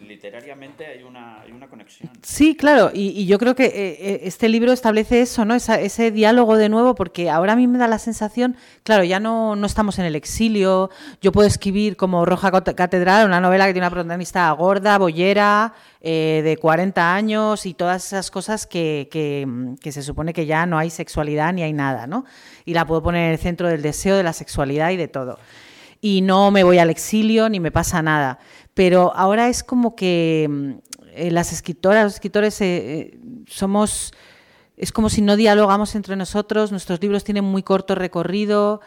Speaker 1: literariamente hay una, conexión.
Speaker 2: Sí, claro, y, yo creo que eh, eh, este libro establece eso, ¿no? ese diálogo de nuevo, porque ahora a mí me da la sensación, claro, ya no, no estamos en el exilio, yo puedo escribir como Roja Catedral, una novela que tiene una protagonista gorda, bollera, eh, de 40 años y todas esas cosas que, que, se supone que ya no hay sexualidad ni hay nada, ¿no? Y la puedo poner en el centro del deseo, de la sexualidad y de todo. Y no me voy al exilio ni me pasa nada pero ahora es como que mm, eh, las escritoras, los escritores eh, eh, somos, es como si no dialogamos entre nosotros, nuestros libros tienen muy corto recorrido,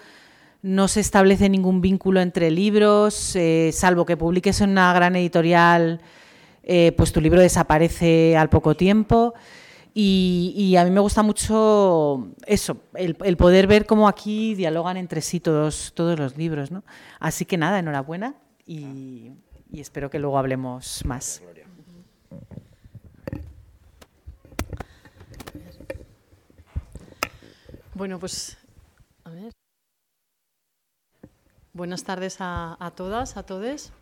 Speaker 2: no se establece ningún vínculo entre libros, salvo que publiques en una gran editorial, pues tu libro desaparece al poco tiempo. Y, a mí me gusta mucho eso, el, el, poder ver cómo aquí dialogan entre sí todos, todos los libros. ¿no? Así que nada, enhorabuena y, espero que luego hablemos más.
Speaker 3: Bueno, pues a. Buenas tardes a, todas, a todos.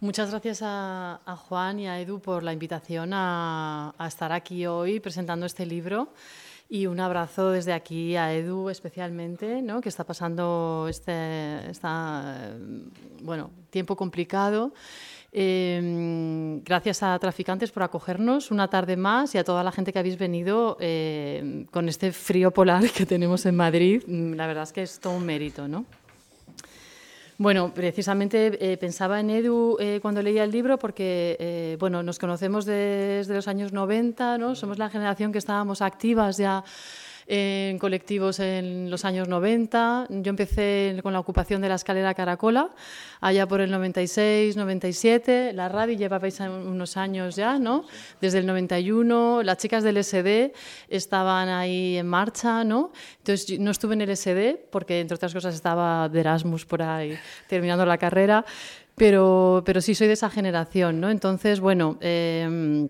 Speaker 3: Muchas gracias a, Juan y a Edu por la invitación a, estar aquí hoy presentando este libro. Y un abrazo desde aquí a Edu especialmente, ¿no? que está pasando este bueno, tiempo complicado. Em, gracias a Traficantes por acogernos una tarde más y a toda la gente que habéis venido em, con este frío polar que tenemos en Madrid. La verdad es que es todo un mérito. ¿no? Bueno, precisamente eh, pensaba en Edu eh, cuando leía el libro porque, eh, bueno, nos conocemos desde los años 90, ¿no? Somos la generación que estábamos activas ya en colectivos en los años 90. Yo empecé con la ocupación de la escalera Caracola, allá por el 96, 97. La radio llevabais unos años ya, ¿no? Desde el 91. Las chicas del SD estaban ahí en marcha, ¿no? Entonces no estuve en el SD porque, entre otras cosas, estaba de Erasmus por ahí terminando la carrera. Pero, pero sí soy de esa generación, ¿no? Entonces, bueno. Eh,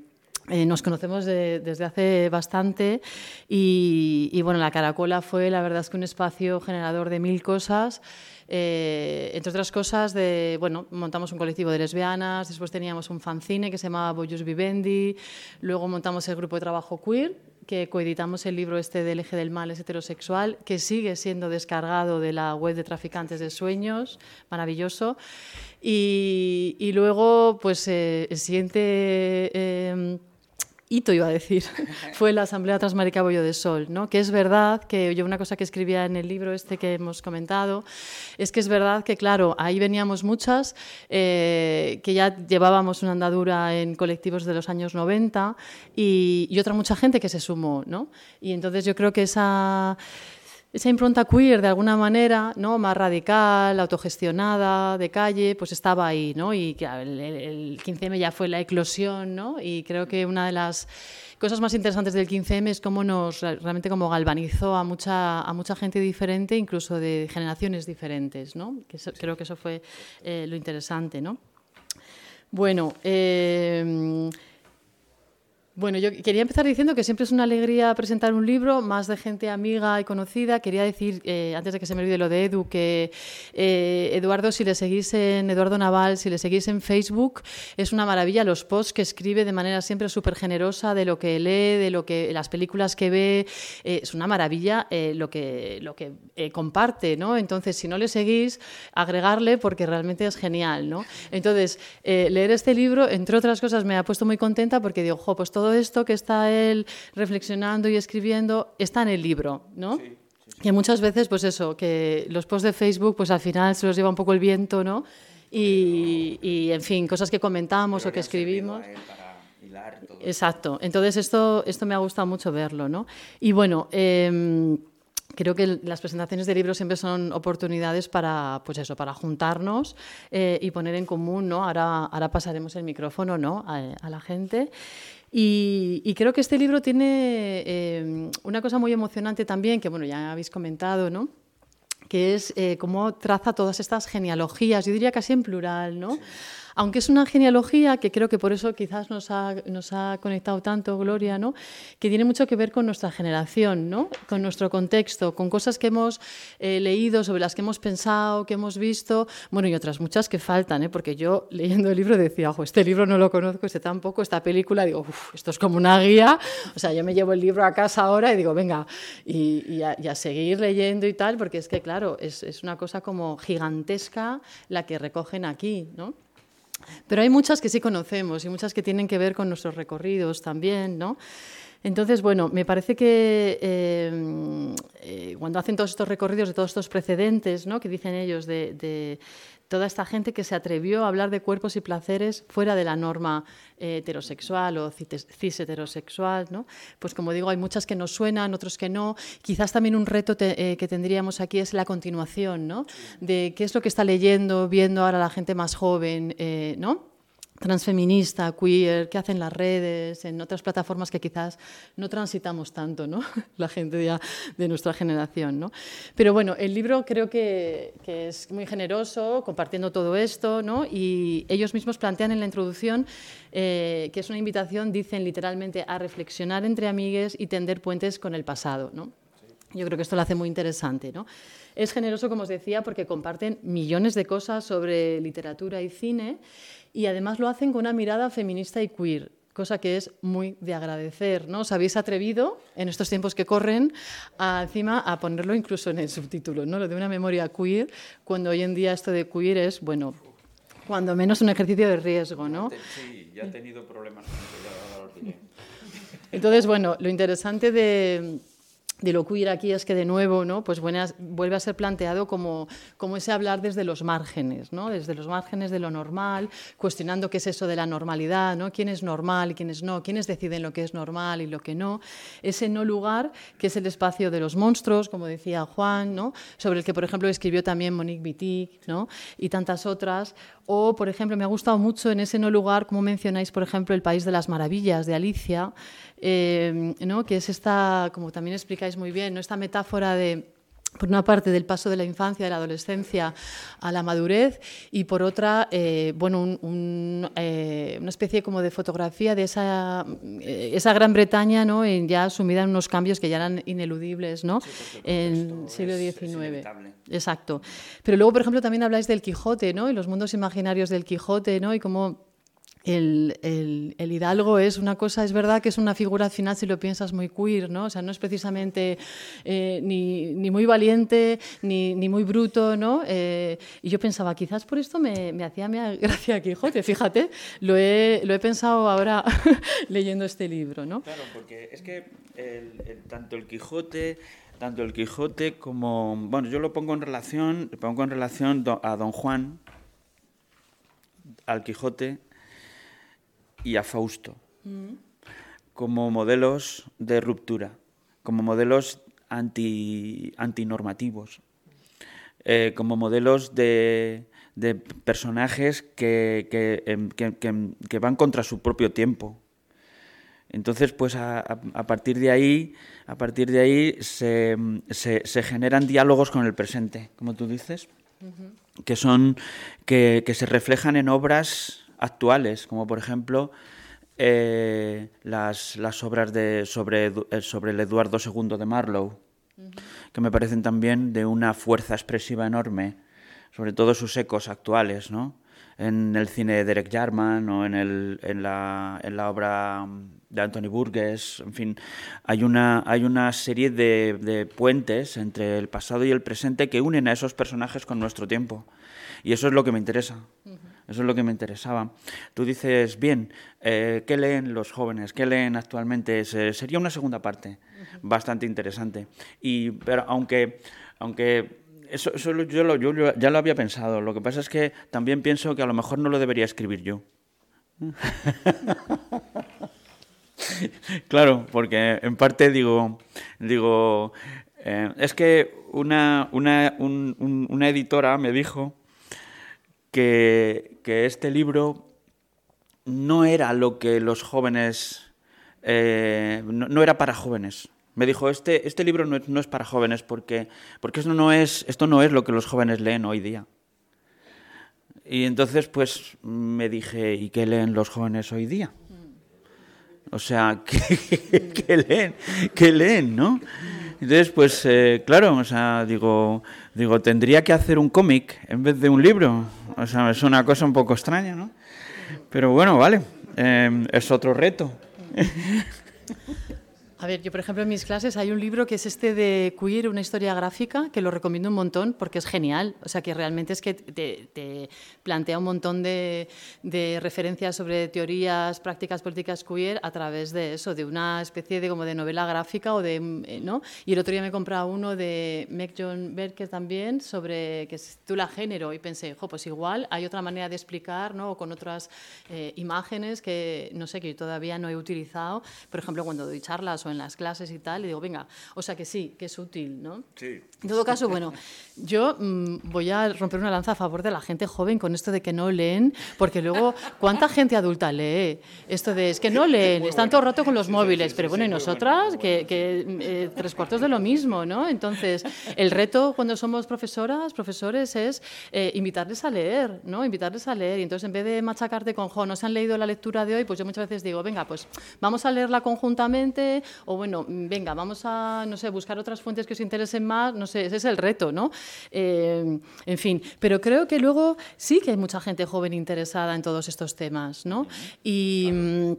Speaker 3: eh, nos conocemos desde hace bastante y, bueno, la Caracola fue la verdad es que un espacio generador de mil cosas. Eh, entre otras cosas, de, bueno, montamos un colectivo de lesbianas, después teníamos un fanzine que se llamaba Boyus Vivendi, luego montamos el grupo de trabajo queer, que coeditamos el libro este del eje del mal es heterosexual, que sigue siendo descargado de la web de Traficantes de Sueños, maravilloso. Y, luego, pues eh, el siguiente hito, iba a decir, fue la Asamblea Transmarica Bollo de Sol, ¿no? que es verdad que yo una cosa que escribía en el libro este que hemos comentado, es que es verdad que, claro, ahí veníamos muchas, eh, que ya llevábamos una andadura en colectivos de los años 90 y, y otra mucha gente que se sumó, ¿no? Y entonces yo creo que esa esa impronta queer de alguna manera, ¿no? más radical, autogestionada, de calle, pues estaba ahí, ¿no? Y el, 15M ya fue la eclosión, ¿no? Y creo que una de las cosas más interesantes del 15M es cómo nos realmente como galvanizó a mucha a mucha gente diferente, incluso de generaciones diferentes, ¿no? Creo que eso fue eh, lo interesante, ¿no? Bueno, eh, bueno, yo quería empezar diciendo que siempre es una alegría presentar un libro, más de gente amiga y conocida. Quería decir, eh, antes de que se me olvide lo de Edu, que eh, Eduardo, si le seguís en Eduardo Naval, si le seguís en Facebook, es una maravilla los posts que escribe de manera siempre súper generosa de lo que lee, de lo que las películas que ve. Eh, es una maravilla lo que, lo que comparte, ¿no? Entonces, si no le seguís, agregarle porque realmente es genial, ¿no? Entonces, leer este libro, entre otras cosas, me ha puesto muy contenta porque digo, jo, pues todo todo esto que está él reflexionando y escribiendo está en el libro, ¿no? Que muchas veces, pues eso, que los posts de Facebook, pues al final se los lleva un poco el viento, ¿no? Y, en fin, cosas que comentamos o que escribimos. Exacto. Entonces esto, esto me ha gustado mucho verlo, ¿no? Y bueno. Em, creo que las presentaciones de libros siempre son oportunidades para, pues eso, para juntarnos eh, y poner en común, ¿no? Ahora, ahora pasaremos el micrófono, ¿no? a la gente. Y, creo que este libro tiene eh, una cosa muy emocionante también, que bueno, ya habéis comentado, ¿no? que es eh, cómo traza todas estas genealogías, yo diría casi en plural, ¿no? Aunque es una genealogía que creo que por eso quizás nos ha, conectado tanto Gloria, ¿no? que tiene mucho que ver con nuestra generación, ¿no? con nuestro contexto, con cosas que hemos eh, leído, sobre las que hemos pensado, que hemos visto, bueno, y otras muchas que faltan, ¿eh? porque yo leyendo el libro decía, ojo, este libro no lo conozco, este tampoco, esta película, digo, esto es como una guía, o sea, yo me llevo el libro a casa ahora y digo, venga, y, a, seguir leyendo y tal, porque es que, claro, es, es una cosa como gigantesca la que recogen aquí, ¿no? Pero hay muchas que sí conocemos y muchas que tienen que ver con nuestros recorridos también, ¿no? Entonces, bueno, me parece que eh, eh, cuando hacen todos estos recorridos de todos estos precedentes, ¿no? que dicen ellos de, toda esta gente que se atrevió a hablar de cuerpos y placeres fuera de la norma eh, heterosexual o cis heterosexual, ¿no? Pues como digo, hay muchas que nos suenan, otros que no. Quizás también un reto eh, que tendríamos aquí es la continuación, ¿no? De qué es lo que está leyendo, viendo ahora la gente más joven, eh, ¿no? Transfeminista, queer, que hacen las redes, en otras plataformas que quizás no transitamos tanto, ¿no? la gente ya de nuestra generación. ¿no? Pero bueno, el libro creo que, es muy generoso, compartiendo todo esto, ¿no? y ellos mismos plantean en la introducción eh, que es una invitación, dicen literalmente, a reflexionar entre amigues y tender puentes con el pasado. ¿no? Yo creo que esto lo hace muy interesante. ¿no? Es generoso, como os decía, porque comparten millones de cosas sobre literatura y cine y además lo hacen con una mirada feminista y queer, cosa que es muy de agradecer. ¿no? Os habéis atrevido, en estos tiempos que corren, a, encima a ponerlo incluso en el subtítulo, ¿no? lo de una memoria queer, cuando hoy en día esto de queer es, bueno, cuando menos un ejercicio de riesgo. ¿no?
Speaker 1: Sí, ya he tenido problemas con eso,
Speaker 3: Entonces, bueno, lo interesante de de lo queer aquí es que de nuevo ¿no? pues vuelve a ser planteado como, como ese hablar desde los márgenes, ¿no? desde los márgenes de lo normal, cuestionando qué es eso de la normalidad, ¿no? quién es normal y quién es no, quiénes deciden lo que es normal y lo que no, ese no lugar que es el espacio de los monstruos, como decía Juan, ¿no? sobre el que por ejemplo escribió también Monique Wittig ¿no? y tantas otras, o por ejemplo me ha gustado mucho en ese no lugar, como mencionáis por ejemplo El País de las Maravillas de Alicia, eh, ¿no? que es esta, como también explicáis muy bien, ¿no? esta metáfora de por una parte del paso de la infancia, de la adolescencia a la madurez y por otra, eh, bueno, eh, una especie como de fotografía de esa, esa Gran Bretaña ¿no? ya sumida en unos cambios que ya eran ineludibles ¿no? en el siglo XIX. Exacto. Pero luego, por ejemplo, también habláis del Quijote ¿no? y los mundos imaginarios del Quijote ¿no? y cómo el, el, hidalgo es una cosa, es verdad que es una figura al final, si lo piensas, muy queer, ¿no? O sea, no es precisamente eh, ni, ni, muy valiente ni, ni muy bruto, ¿no? Eh, y yo pensaba, quizás por esto me, me hacía gracia Quijote, fíjate, lo he, lo he pensado ahora leyendo este libro, ¿no?
Speaker 1: Claro, porque es que tanto el Quijote tanto el Quijote como bueno yo lo pongo en relación pongo en relación a Don Juan al Quijote y a Fausto como modelos de ruptura, como modelos anti, antinormativos, eh, como modelos de, personajes em, que, van contra su propio tiempo. Entonces, pues a, partir de ahí, a partir de ahí se, generan diálogos con el presente, como tú dices, que son que, se reflejan en obras actuales, como por ejemplo eh, las, las, obras de, sobre, eh, sobre el Eduardo II de Marlowe, que me parecen también de una fuerza expresiva enorme, sobre todo sus ecos actuales, ¿no? en el cine de Derek Jarman o en, el, en, la, en la obra de Anthony Burgess, en fin, hay una, hay una serie de, de, puentes entre el pasado y el presente que unen a esos personajes con nuestro tiempo. Y eso es lo que me interesa. Eso es lo que me interesaba. Tú dices, bien, eh, ¿qué leen los jóvenes? ¿Qué leen actualmente? sería una segunda parte bastante interesante. Y, pero aunque, aunque eso, eso yo, lo, yo, ya lo había pensado, lo que pasa es que también pienso que a lo mejor no lo debería escribir yo. claro, porque en parte digo, digo eh, es que una, una, una editora me dijo que, este libro no era lo que los jóvenes, eh, no, era para jóvenes. Me dijo, este, este libro no es, para jóvenes porque, porque esto, no es, esto no es lo que los jóvenes leen hoy día. Y entonces, pues me dije, ¿y qué leen los jóvenes hoy día? O sea, ¿qué, leen? ¿Qué leen, no? Entonces, pues eh, claro, o sea, digo, digo, tendría que hacer un cómic en vez de un libro. O sea, es una cosa un poco extraña, ¿no? Pero bueno, vale, eh, es otro reto.
Speaker 3: A ver, yo por ejemplo en mis clases hay un libro que es este de Queer, una historia gráfica, que lo recomiendo un montón porque es genial. O sea, que realmente es que te, plantea un montón de, referencias sobre teorías, prácticas políticas queer a través de eso, de una especie de como de novela gráfica o de, eh, ¿no? Y el otro día me comprado uno de Meg John Berker también sobre que se titula género y pensé, jo, pues igual hay otra manera de explicar, ¿no? O con otras eh, imágenes que no sé que yo todavía no he utilizado, por ejemplo cuando doy charlas o en en las clases y tal, y digo, venga, o sea que sí, que es útil, ¿no?
Speaker 1: Sí.
Speaker 3: En todo caso, bueno, yo mm, voy a romper una lanza a favor de la gente joven con esto de que no leen, porque luego, ¿cuánta gente adulta lee? Esto de, es que no leen, están todo el rato con los móviles, pero bueno, y nosotras, que, eh, tres cuartos de lo mismo, ¿no? Entonces, el reto cuando somos profesoras, profesores, es eh, invitarles a leer, ¿no? Invitarles a leer, y entonces en vez de machacarte con, jo, no se han leído la lectura de hoy, pues yo muchas veces digo, venga, pues vamos a leerla conjuntamente, o bueno, venga, vamos a, no sé, buscar otras fuentes que os interesen más, no sé, ese es el reto, ¿no? Eh, en fin, pero creo que luego sí que hay mucha gente joven interesada en todos estos temas, ¿no? Y... Mm,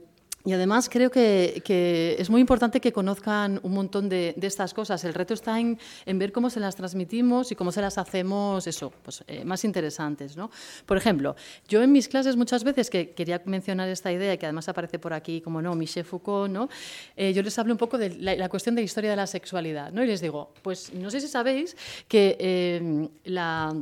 Speaker 3: y además creo que, es muy importante que conozcan un montón de, estas cosas. El reto está en, ver cómo se las transmitimos y cómo se las hacemos eso, pues, eh, más interesantes. ¿no? Por ejemplo, yo en mis clases muchas veces, que quería mencionar esta idea, que además aparece por aquí, como no, Michel Foucault, ¿no? Eh, yo les hablo un poco de la, cuestión de la historia de la sexualidad. ¿no? Y les digo, pues no sé si sabéis que eh, la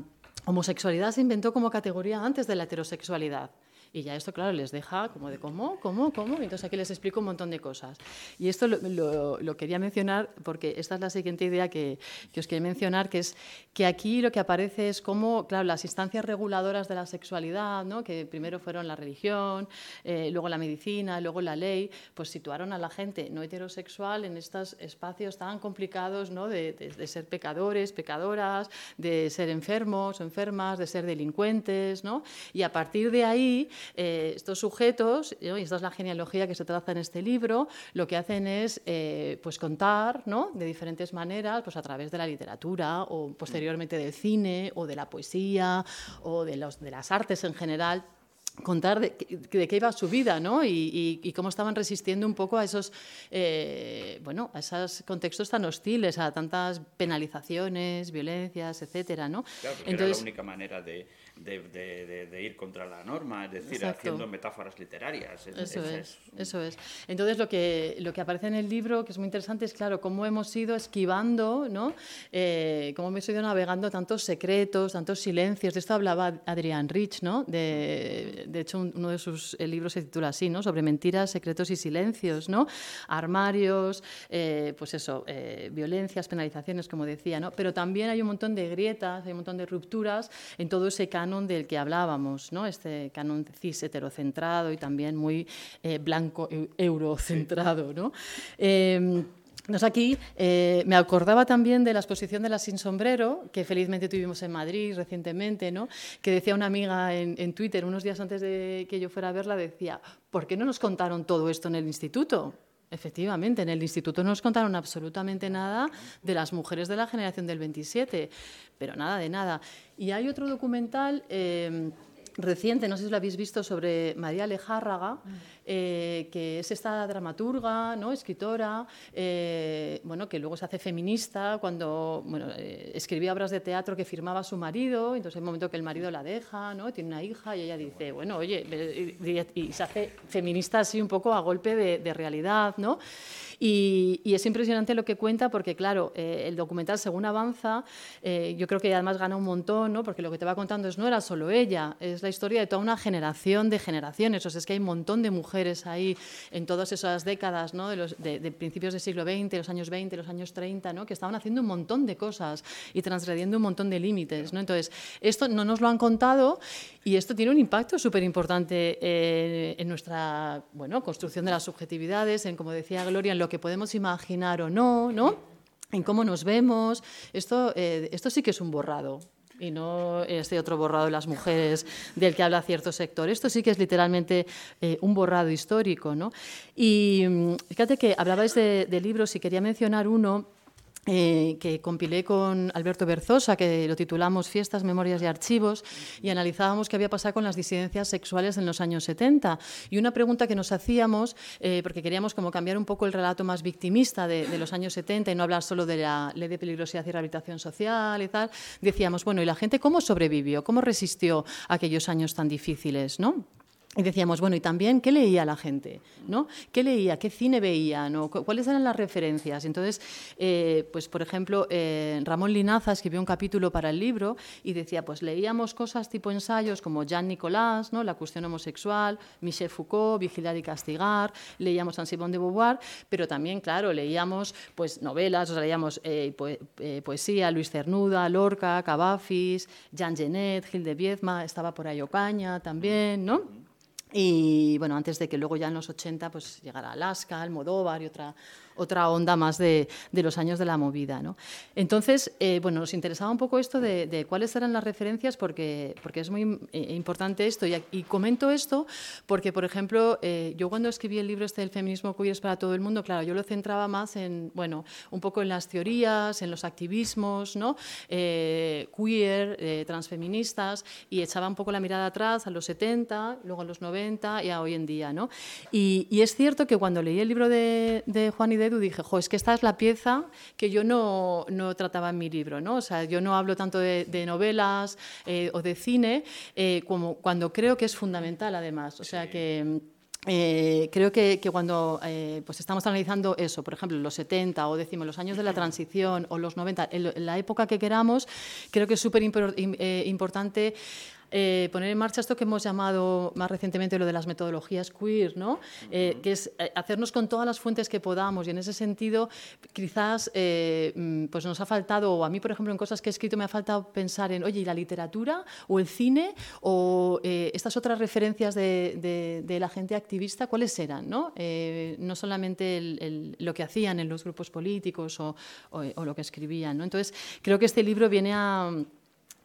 Speaker 3: homosexualidad se inventó como categoría antes de la heterosexualidad. Y ya esto, claro, les deja como de cómo, cómo, cómo. Entonces aquí les explico un montón de cosas. Y esto lo, quería mencionar porque esta es la siguiente idea que, que, os quería mencionar, que es que aquí lo que aparece es cómo, claro, las instancias reguladoras de la sexualidad, ¿no? que primero fueron la religión, eh, luego la medicina, luego la ley, pues situaron a la gente no heterosexual en estos espacios tan complicados ¿no? de, de ser pecadores, pecadoras, de ser enfermos o enfermas, de ser delincuentes. ¿no? Y a partir de ahí eh, estos sujetos, y esta es la genealogía que se traza en este libro, lo que hacen es eh, pues contar ¿no? de diferentes maneras, pues a través de la literatura o posteriormente del cine o de la poesía o de, los, de las artes en general, contar de, qué iba su vida ¿no? y, cómo estaban resistiendo un poco a esos, eh, bueno, a esos contextos tan hostiles, a tantas penalizaciones, violencias, etcétera, ¿no?
Speaker 1: Claro, Entonces, era la única manera de, de, ir contra la norma, es decir, haciendo metáforas literarias.
Speaker 3: eso es, eso es. Entonces lo que, lo que aparece en el libro, que es muy interesante, es claro, cómo hemos ido esquivando, ¿no? Eh, cómo hemos ido navegando tantos secretos, tantos silencios. De esto hablaba Adrián Rich, ¿no? De, de hecho, uno de sus eh, libros se titula así, ¿no? Sobre mentiras, secretos y silencios, ¿no? Armarios, eh, pues eso, violencias, penalizaciones, como decía, ¿no? Pero también hay un montón de grietas, hay un montón de rupturas en todo ese canon del que hablábamos, ¿no? este canon cis heterocentrado y también muy eh, blanco eurocentrado. ¿no? Eh, aquí eh, me acordaba también de la exposición de la Sin Sombrero, que felizmente tuvimos en Madrid recientemente, ¿no? que decía una amiga en, en, Twitter, unos días antes de que yo fuera a verla, decía, ¿por qué no nos contaron todo esto en el instituto? Efectivamente, en el instituto no nos contaron absolutamente nada de las mujeres de la generación del 27, pero nada de nada. Y hay otro documental eh, reciente, no sé si lo habéis visto, sobre María Lejárraga, eh, que es esta dramaturga, ¿no? escritora, eh, bueno, que luego se hace feminista cuando bueno, escribía obras de teatro que firmaba su marido, entonces en el momento que el marido la deja, ¿no? tiene una hija y ella dice, bueno, oye, y, se hace feminista así un poco a golpe de, de realidad, ¿no? Y, es impresionante lo que cuenta porque, claro, eh, el documental según avanza, eh, yo creo que además gana un montón, ¿no? porque lo que te va contando es no era solo ella, es la historia de toda una generación de generaciones. O sea, es que hay un montón de mujeres ahí en todas esas décadas, ¿no? de, los, de, principios del siglo XX, los años 20, los años 30, ¿no? que estaban haciendo un montón de cosas y transgrediendo un montón de límites. ¿no? Entonces, esto no nos lo han contado y esto tiene un impacto súper importante eh, en nuestra bueno, construcción de las subjetividades, en, como decía Gloria, en lo que podemos imaginar o no, ¿no? en cómo nos vemos. Esto, eh, esto sí que es un borrado. Y no este otro borrado de las mujeres del que habla cierto sector. Esto sí que es literalmente eh, un borrado histórico. ¿no? Y mm, fíjate que hablabais de libros y quería mencionar uno eh, que compilé con Alberto Berzosa, que lo titulamos Fiestas, Memorias y Archivos, y analizábamos qué había pasado con las disidencias sexuales en los años 70. Y una pregunta que nos hacíamos, eh, porque queríamos como cambiar un poco el relato más victimista de, los años 70 y no hablar solo de la ley de peligrosidad y rehabilitación social y tal, decíamos, bueno, ¿y la gente cómo sobrevivió? ¿Cómo resistió aquellos años tan difíciles? ¿no? Y decíamos, bueno, y también, ¿qué leía la gente? ¿no? ¿Qué leía? ¿Qué cine veía? ¿no? ¿Cuáles eran las referencias? Entonces, eh, pues por ejemplo, eh, Ramón Linaza escribió un capítulo para el libro y decía, pues leíamos cosas tipo ensayos como Jean Nicolás, ¿no? La cuestión homosexual, Michel Foucault, Vigilar y Castigar, leíamos a Simone de Beauvoir, pero también, claro, leíamos pues novelas, o leíamos eh, poesía, Luis Cernuda, Lorca, Cavafis, Jean Genet, Gil de Viedma, estaba por ahí Ocaña también, ¿no? Y bueno, antes de que luego ya en los 80 pues llegara Alaska, Almodóvar y otra otra onda más de, los años de la movida. ¿no? Entonces, eh, bueno, nos interesaba un poco esto de, cuáles eran las referencias porque, porque es muy eh, importante esto. Y, comento esto porque, por ejemplo, eh, yo cuando escribí el libro este del feminismo queer es para todo el mundo, claro, yo lo centraba más en, bueno, un poco en las teorías, en los activismos, ¿no? queer, transfeministas, y echaba un poco la mirada atrás a los 70, luego a los 90 y a hoy en día. ¿no? Y, es cierto que cuando leí el libro de, de Juan y de dije, jo, es que esta es la pieza que yo no, no trataba en mi libro, ¿no? O sea, yo no hablo tanto de, novelas eh, o de cine eh, como cuando creo que es fundamental, además. O sea, que... Eh, creo que, que cuando pues estamos analizando eso, por ejemplo, los 70 o decimos los años de la transición o los 90, en, la época que queramos, creo que es súper importante eh, poner en marcha esto que hemos llamado más recientemente lo de las metodologías queer, ¿no? Eh, que es eh, hacernos con todas las fuentes que podamos y en ese sentido quizás mm, pues nos ha faltado, o a mí por ejemplo en cosas que he escrito me ha faltado pensar en, oye, ¿y la literatura o el cine o estas otras referencias de, la gente activista, cuáles eran? No, no solamente lo que hacían en los grupos políticos o, o lo que escribían. ¿no? Entonces creo que este libro viene a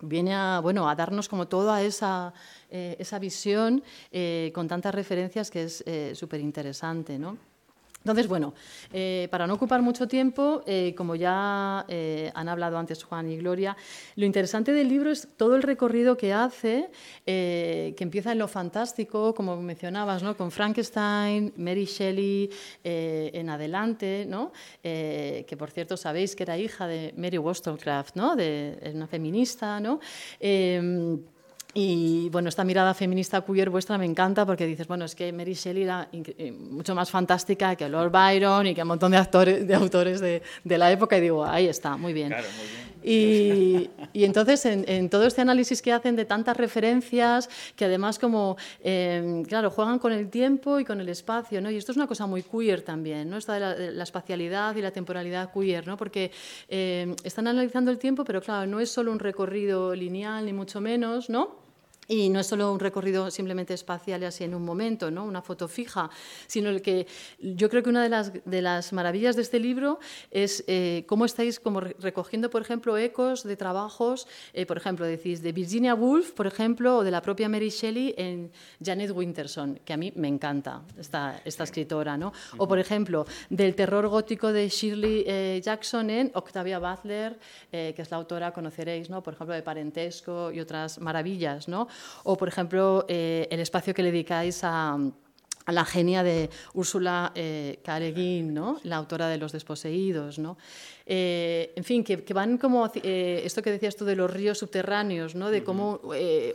Speaker 3: viene a, bueno, a darnos como toda esa, eh, esa visión eh, con tantas referencias que es eh, súper interesante. ¿no? Entonces, bueno, eh, para no ocupar mucho tiempo, eh, como ya eh, han hablado antes Juan y Gloria, lo interesante del libro es todo el recorrido que hace, que empieza en lo fantástico, como mencionabas, ¿no? con Frankenstein, Mary Shelley en adelante, ¿no? que por cierto sabéis que era hija de Mary Wollstonecraft, ¿no? de una feminista. ¿no? Y bueno, esta mirada feminista queer vuestra me encanta porque dices, bueno, es que Mary Shelley era eh, mucho más fantástica que Lord Byron y que un montón de, actores, de autores de, de la época y digo, ahí está, muy bien.
Speaker 1: Claro, muy bien.
Speaker 3: Y, y entonces, en, en, todo este análisis que hacen de tantas referencias, que además como, eh, claro, juegan con el tiempo y con el espacio, ¿no? Y esto es una cosa muy queer también, ¿no? Esta de la, de la espacialidad y la temporalidad queer, ¿no? Porque eh, están analizando el tiempo, pero claro, no es solo un recorrido lineal, ni mucho menos, ¿no? Y no es solo un recorrido simplemente espacial y así en un momento, ¿no? una foto fija, sino el que yo creo que una de las, maravillas de este libro es eh, cómo estáis como recogiendo, por ejemplo, ecos de trabajos, eh, por ejemplo, decís de Virginia Woolf, por ejemplo, o de la propia Mary Shelley en Janet Winterson, que a mí me encanta esta, esta escritora, ¿no? O, por ejemplo, del terror gótico de Shirley eh, Jackson en Octavia Butler, que es la autora, conoceréis, ¿no? Por ejemplo, de Parentesco y otras maravillas, ¿no? O, por ejemplo, eh, el espacio que le dedicáis a, la genia de Úrsula eh, ¿no? la autora de Los Desposeídos. ¿no? Eh, en fin, que, van como eh, esto que decías tú de los ríos subterráneos, ¿no? de cómo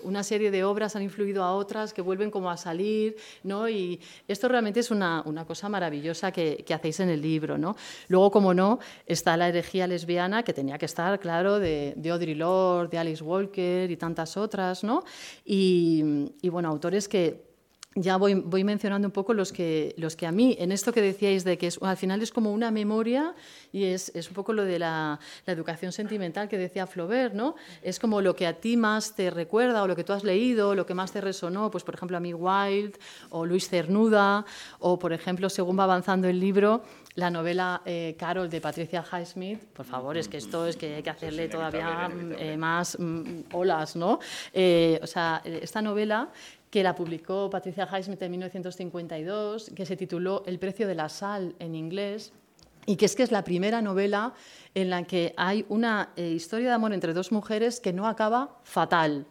Speaker 3: una serie de obras han influido a otras que vuelven como a salir. ¿no? Y esto realmente es una, una cosa maravillosa que, que, hacéis en el libro. ¿no? Luego, como no, está la herejía lesbiana, que tenía que estar, claro, de, de Audre Lorde, de Alice Walker y tantas otras. ¿no? Y, y bueno, autores que ya voy, voy, mencionando un poco los que, los que a mí, en esto que decíais de que es, al final es como una memoria y es, es un poco lo de la, la, educación sentimental que decía Flaubert, ¿no? Es como lo que a ti más te recuerda o lo que tú has leído, lo que más te resonó, pues por ejemplo a mí Wilde o Luis Cernuda o por ejemplo, según va avanzando el libro, la novela eh, Carol de Patricia Highsmith, por favor, es que esto es que hay que hacerle todavía eh, más mm, olas, ¿no? Eh, o sea, esta novela que la publicó Patricia Highsmith en 1952, que se tituló El precio de la sal en inglés, y que es que es la primera novela en la que hay una eh, historia de amor entre dos mujeres que no acaba fatal.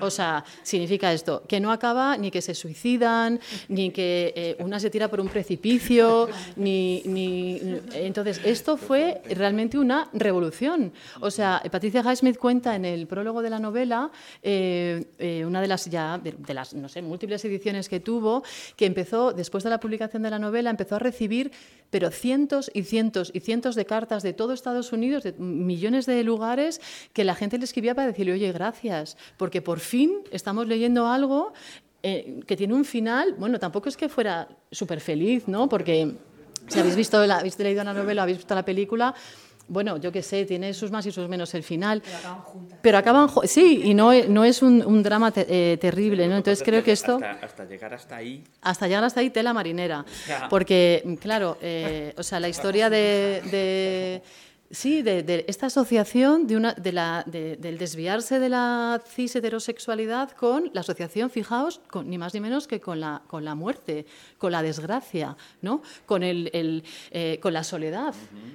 Speaker 3: O sea, significa esto, que no acaba ni que se suicidan, ni que eh, una se tira por un precipicio, ni, ni, Entonces, esto fue realmente una revolución. O sea, Patricia Highsmith cuenta en el prólogo de la novela, eh, eh, una de las ya, de, las, no sé, múltiples ediciones que tuvo, que empezó, después de la publicación de la novela, empezó a recibir, pero cientos y cientos y cientos de cartas de todo Estados Unidos, de millones de lugares, que la gente le escribía para decirle, oye, gracias, porque por fin estamos leyendo algo eh, que tiene un final, bueno, tampoco es que fuera súper feliz, ¿no? Porque si habéis visto, habéis leído la novela, habéis visto la película, bueno, yo qué sé, tiene sus más y sus menos el final. Pero acaban juntas. Pero acaban, sí, y no, no es un, drama eh, terrible, ¿no? Entonces creo que esto...
Speaker 1: Hasta, llegar hasta ahí...
Speaker 3: Hasta llegar hasta ahí, tela marinera. Porque, claro, eh, o sea, la historia de Sí, de, esta asociación de una, de la, del desviarse de la cis heterosexualidad con la asociación, fijaos, con, ni más ni menos que con la, con la muerte, con la desgracia, ¿no? con, el, el eh, con la soledad,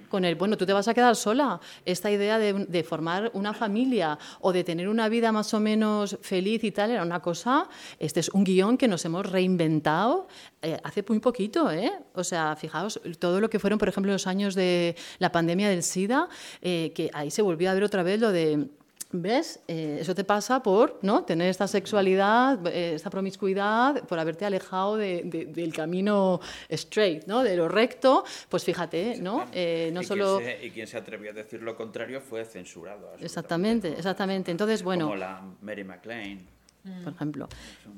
Speaker 3: con el, bueno, tú te vas a quedar sola. Esta idea de, de, formar una familia o de tener una vida más o menos feliz y tal era una cosa, este es un guion que nos hemos reinventado eh, hace muy poquito, ¿eh? O sea, fijaos, todo lo que fueron, por ejemplo, los años de la pandemia del SIDA, eh, que ahí se volvió a ver otra vez lo de ¿Ves? Eh, eso te pasa por ¿no? tener esta sexualidad, esta promiscuidad, por haberte alejado del camino straight, ¿no? de lo recto. Pues fíjate, ¿no? no
Speaker 1: y
Speaker 3: solo...
Speaker 1: Quien se, y quien se atrevió a decir lo contrario fue censurado.
Speaker 3: Exactamente, exactamente. Entonces, bueno...
Speaker 1: Como la Mary McLean
Speaker 3: por ejemplo.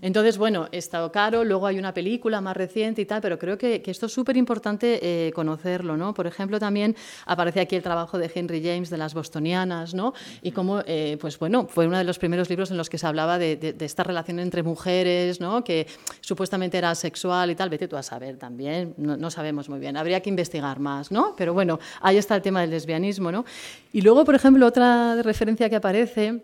Speaker 3: Entonces, bueno, está caro, luego hay una película más reciente y tal, pero creo que, esto es súper importante eh, conocerlo, ¿no? Por ejemplo, también aparece aquí el trabajo de Henry James de las bostonianas, ¿no? Y cómo, eh, pues bueno, fue uno de los primeros libros en los que se hablaba de, esta relación entre mujeres, ¿no? Que supuestamente era sexual y tal, vete tú a saber también, no sabemos muy bien, habría que investigar más, ¿no? Pero bueno, ahí está el tema del lesbianismo, ¿no? Y luego, por ejemplo, otra referencia que aparece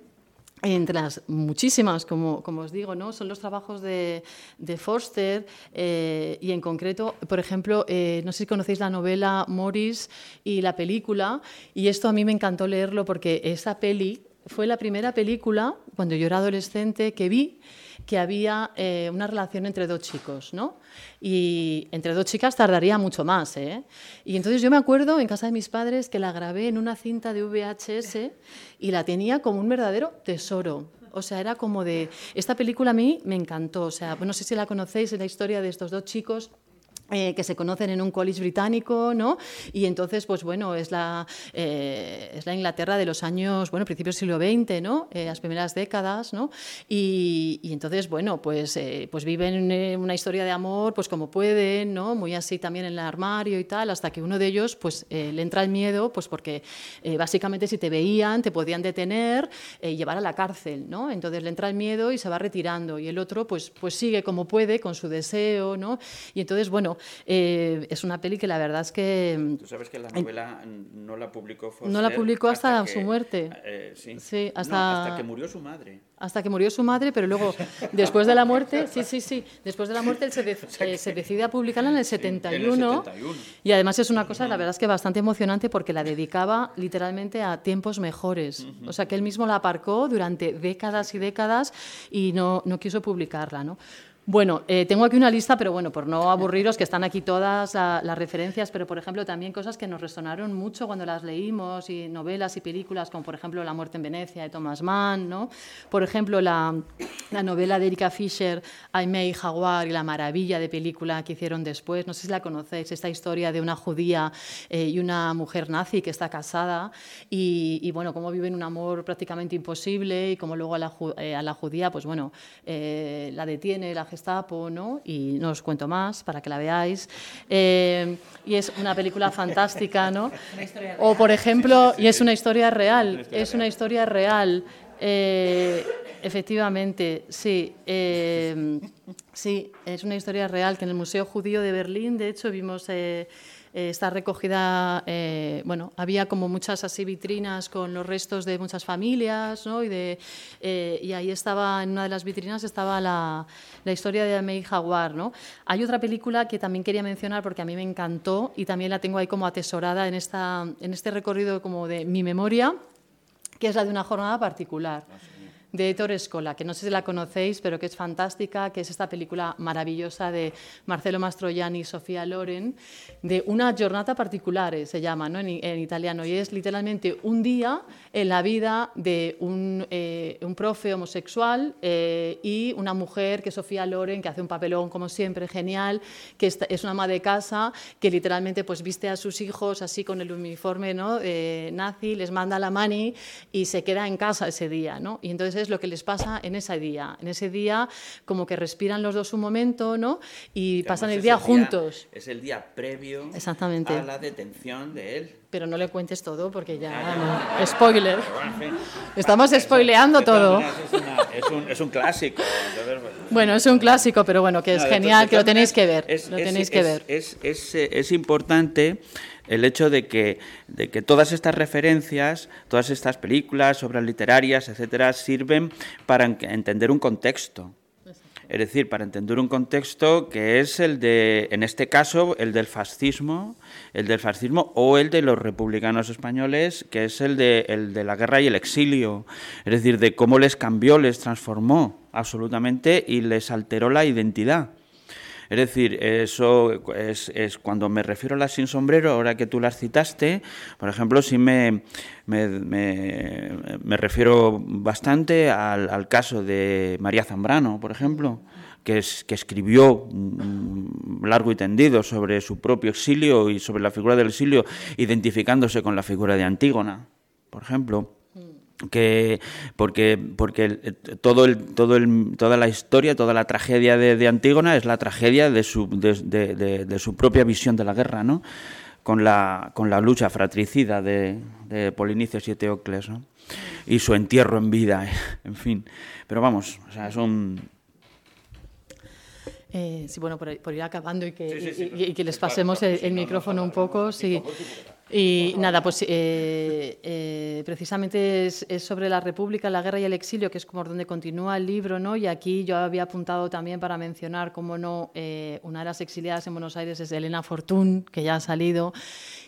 Speaker 3: entre las muchísimas, como, como, os digo, ¿no? son los trabajos de, de Forster eh, y en concreto, por ejemplo, eh, no sé si conocéis la novela Morris y la película, y esto a mí me encantó leerlo porque esa peli fue la primera película, cuando yo era adolescente, que vi que había eh, una relación entre dos chicos, ¿no? Y entre dos chicas tardaría mucho más, ¿eh? Y entonces yo me acuerdo en casa de mis padres que la grabé en una cinta de VHS y la tenía como un verdadero tesoro. O sea, era como de... Esta película a mí me encantó. O sea, no sé si la conocéis, es la historia de estos dos chicos eh, que se conocen en un college británico, ¿no? Y entonces, pues bueno, es la, eh, es la Inglaterra de los años, bueno, principios del siglo XX, ¿no? Eh, las primeras décadas, ¿no? Y, y entonces, bueno, pues, pues viven una historia de amor, pues como pueden, ¿no? Muy así también en el armario y tal, hasta que uno de ellos, pues le entra el miedo, pues porque básicamente si te veían, te podían detener y llevar a la cárcel, ¿no? Entonces le entra el miedo y se va retirando y el otro, pues, pues sigue como puede con su deseo, ¿no? Y entonces, bueno, eh, es una peli que la verdad es que...
Speaker 1: Tú sabes que la novela no la publicó Foster
Speaker 3: No la publicó hasta, su muerte.
Speaker 1: Eh, sí,
Speaker 3: sí hasta...
Speaker 1: hasta que murió su madre.
Speaker 3: Hasta que murió su madre, pero luego, después de la muerte, sí, sí, sí, después de la muerte él se, eh, se, decide a publicarla en el 71, y además es una cosa, la verdad es que bastante emocionante porque la dedicaba literalmente a tiempos mejores, o sea que él mismo la aparcó durante décadas y décadas y no, no quiso publicarla, ¿no? Bueno, eh, tengo aquí una lista, pero bueno, por no aburriros, que están aquí todas las referencias, pero por ejemplo también cosas que nos resonaron mucho cuando las leímos, y novelas y películas, como por ejemplo La muerte en Venecia de Thomas Mann, ¿no? Por ejemplo, la, novela de Erika Fisher, Aimee Jaguar, y la maravilla de película que hicieron después, no sé si la conocéis, esta historia de una judía eh, y una mujer nazi que está casada, y, bueno, cómo viven un amor prácticamente imposible, y cómo luego a la, eh, a la judía, pues bueno, la detiene, la Gestapo, ¿no? Y no os cuento más para que la veáis. Eh, y es una película fantástica, ¿no? O, por ejemplo, y es una historia real, es una historia real. Eh, efectivamente, sí. Eh, sí, es una historia real que en el Museo Judío de Berlín, de hecho, vimos eh, está recogida, eh, bueno, había como muchas así vitrinas con los restos de muchas familias, ¿no? Y, de, eh, y ahí estaba, en una de las vitrinas estaba la, la historia de May Jaguar, ¿no? Hay otra película que también quería mencionar porque a mí me encantó y también la tengo ahí como atesorada en, esta, en este recorrido como de mi memoria, que es la de una jornada particular. De Ettore Scola, que no sé si la conocéis, pero que es fantástica, que es esta película maravillosa de Marcelo Mastroianni y Sofía Loren, de una giornata particolare, se llama ¿no? en, italiano, y es literalmente un día en la vida de un, eh, un profe homosexual eh, y una mujer, que es Sofía Loren, que hace un papelón, como siempre, genial, que es una ama de casa, que literalmente pues, viste a sus hijos así con el uniforme ¿no? Eh, nazi, les manda la mani y se queda en casa ese día. ¿no? Y entonces es lo que les pasa en ese día. En ese día como que respiran los dos un momento ¿no? y pasan el día juntos.
Speaker 1: es el día previo
Speaker 3: Exactamente.
Speaker 1: a la detención de él.
Speaker 3: Pero no le cuentes todo porque ya... Spoiler. Estamos spoileando todo.
Speaker 1: Es, un, clásico.
Speaker 3: Bueno, es un clásico, pero bueno, que es genial, que lo tenéis que ver. lo tenéis que ver.
Speaker 1: Es, importante el hecho de que, de que todas estas referencias, todas estas películas, obras literarias, etcétera, sirven para entender un contexto. Es decir, para entender un contexto que es el de, en este caso, el del fascismo, el del fascismo o el de los republicanos españoles, que es el de, el de la guerra y el exilio. Es decir, de cómo les cambió, les transformó absolutamente y les alteró la identidad. Es decir, eso es, es, cuando me refiero a las sin sombrero, ahora que tú las citaste, por ejemplo, sí me, me, me, refiero bastante al, al, caso de María Zambrano, por ejemplo, que, es, que escribió largo y tendido sobre su propio exilio y sobre la figura del exilio, identificándose con la figura de Antígona, por ejemplo que porque porque todo el, todo el, toda la historia toda la tragedia de, Antígona es la tragedia de su de, de, su propia visión de la guerra no con la con la lucha fratricida de, de Polinicios y Eteocles ¿no? y su entierro en vida en fin pero vamos o sea es un
Speaker 3: eh, sí, bueno, por, ir acabando y que, y, que les pasemos el, el micrófono un poco, sí. Y nada, pues eh, eh, precisamente es, sobre la República, la guerra y el exilio, que es como donde continúa el libro, ¿no? Y aquí yo había apuntado también para mencionar, como no, eh, una de las exiliadas en Buenos Aires es Elena Fortún, que ya ha salido,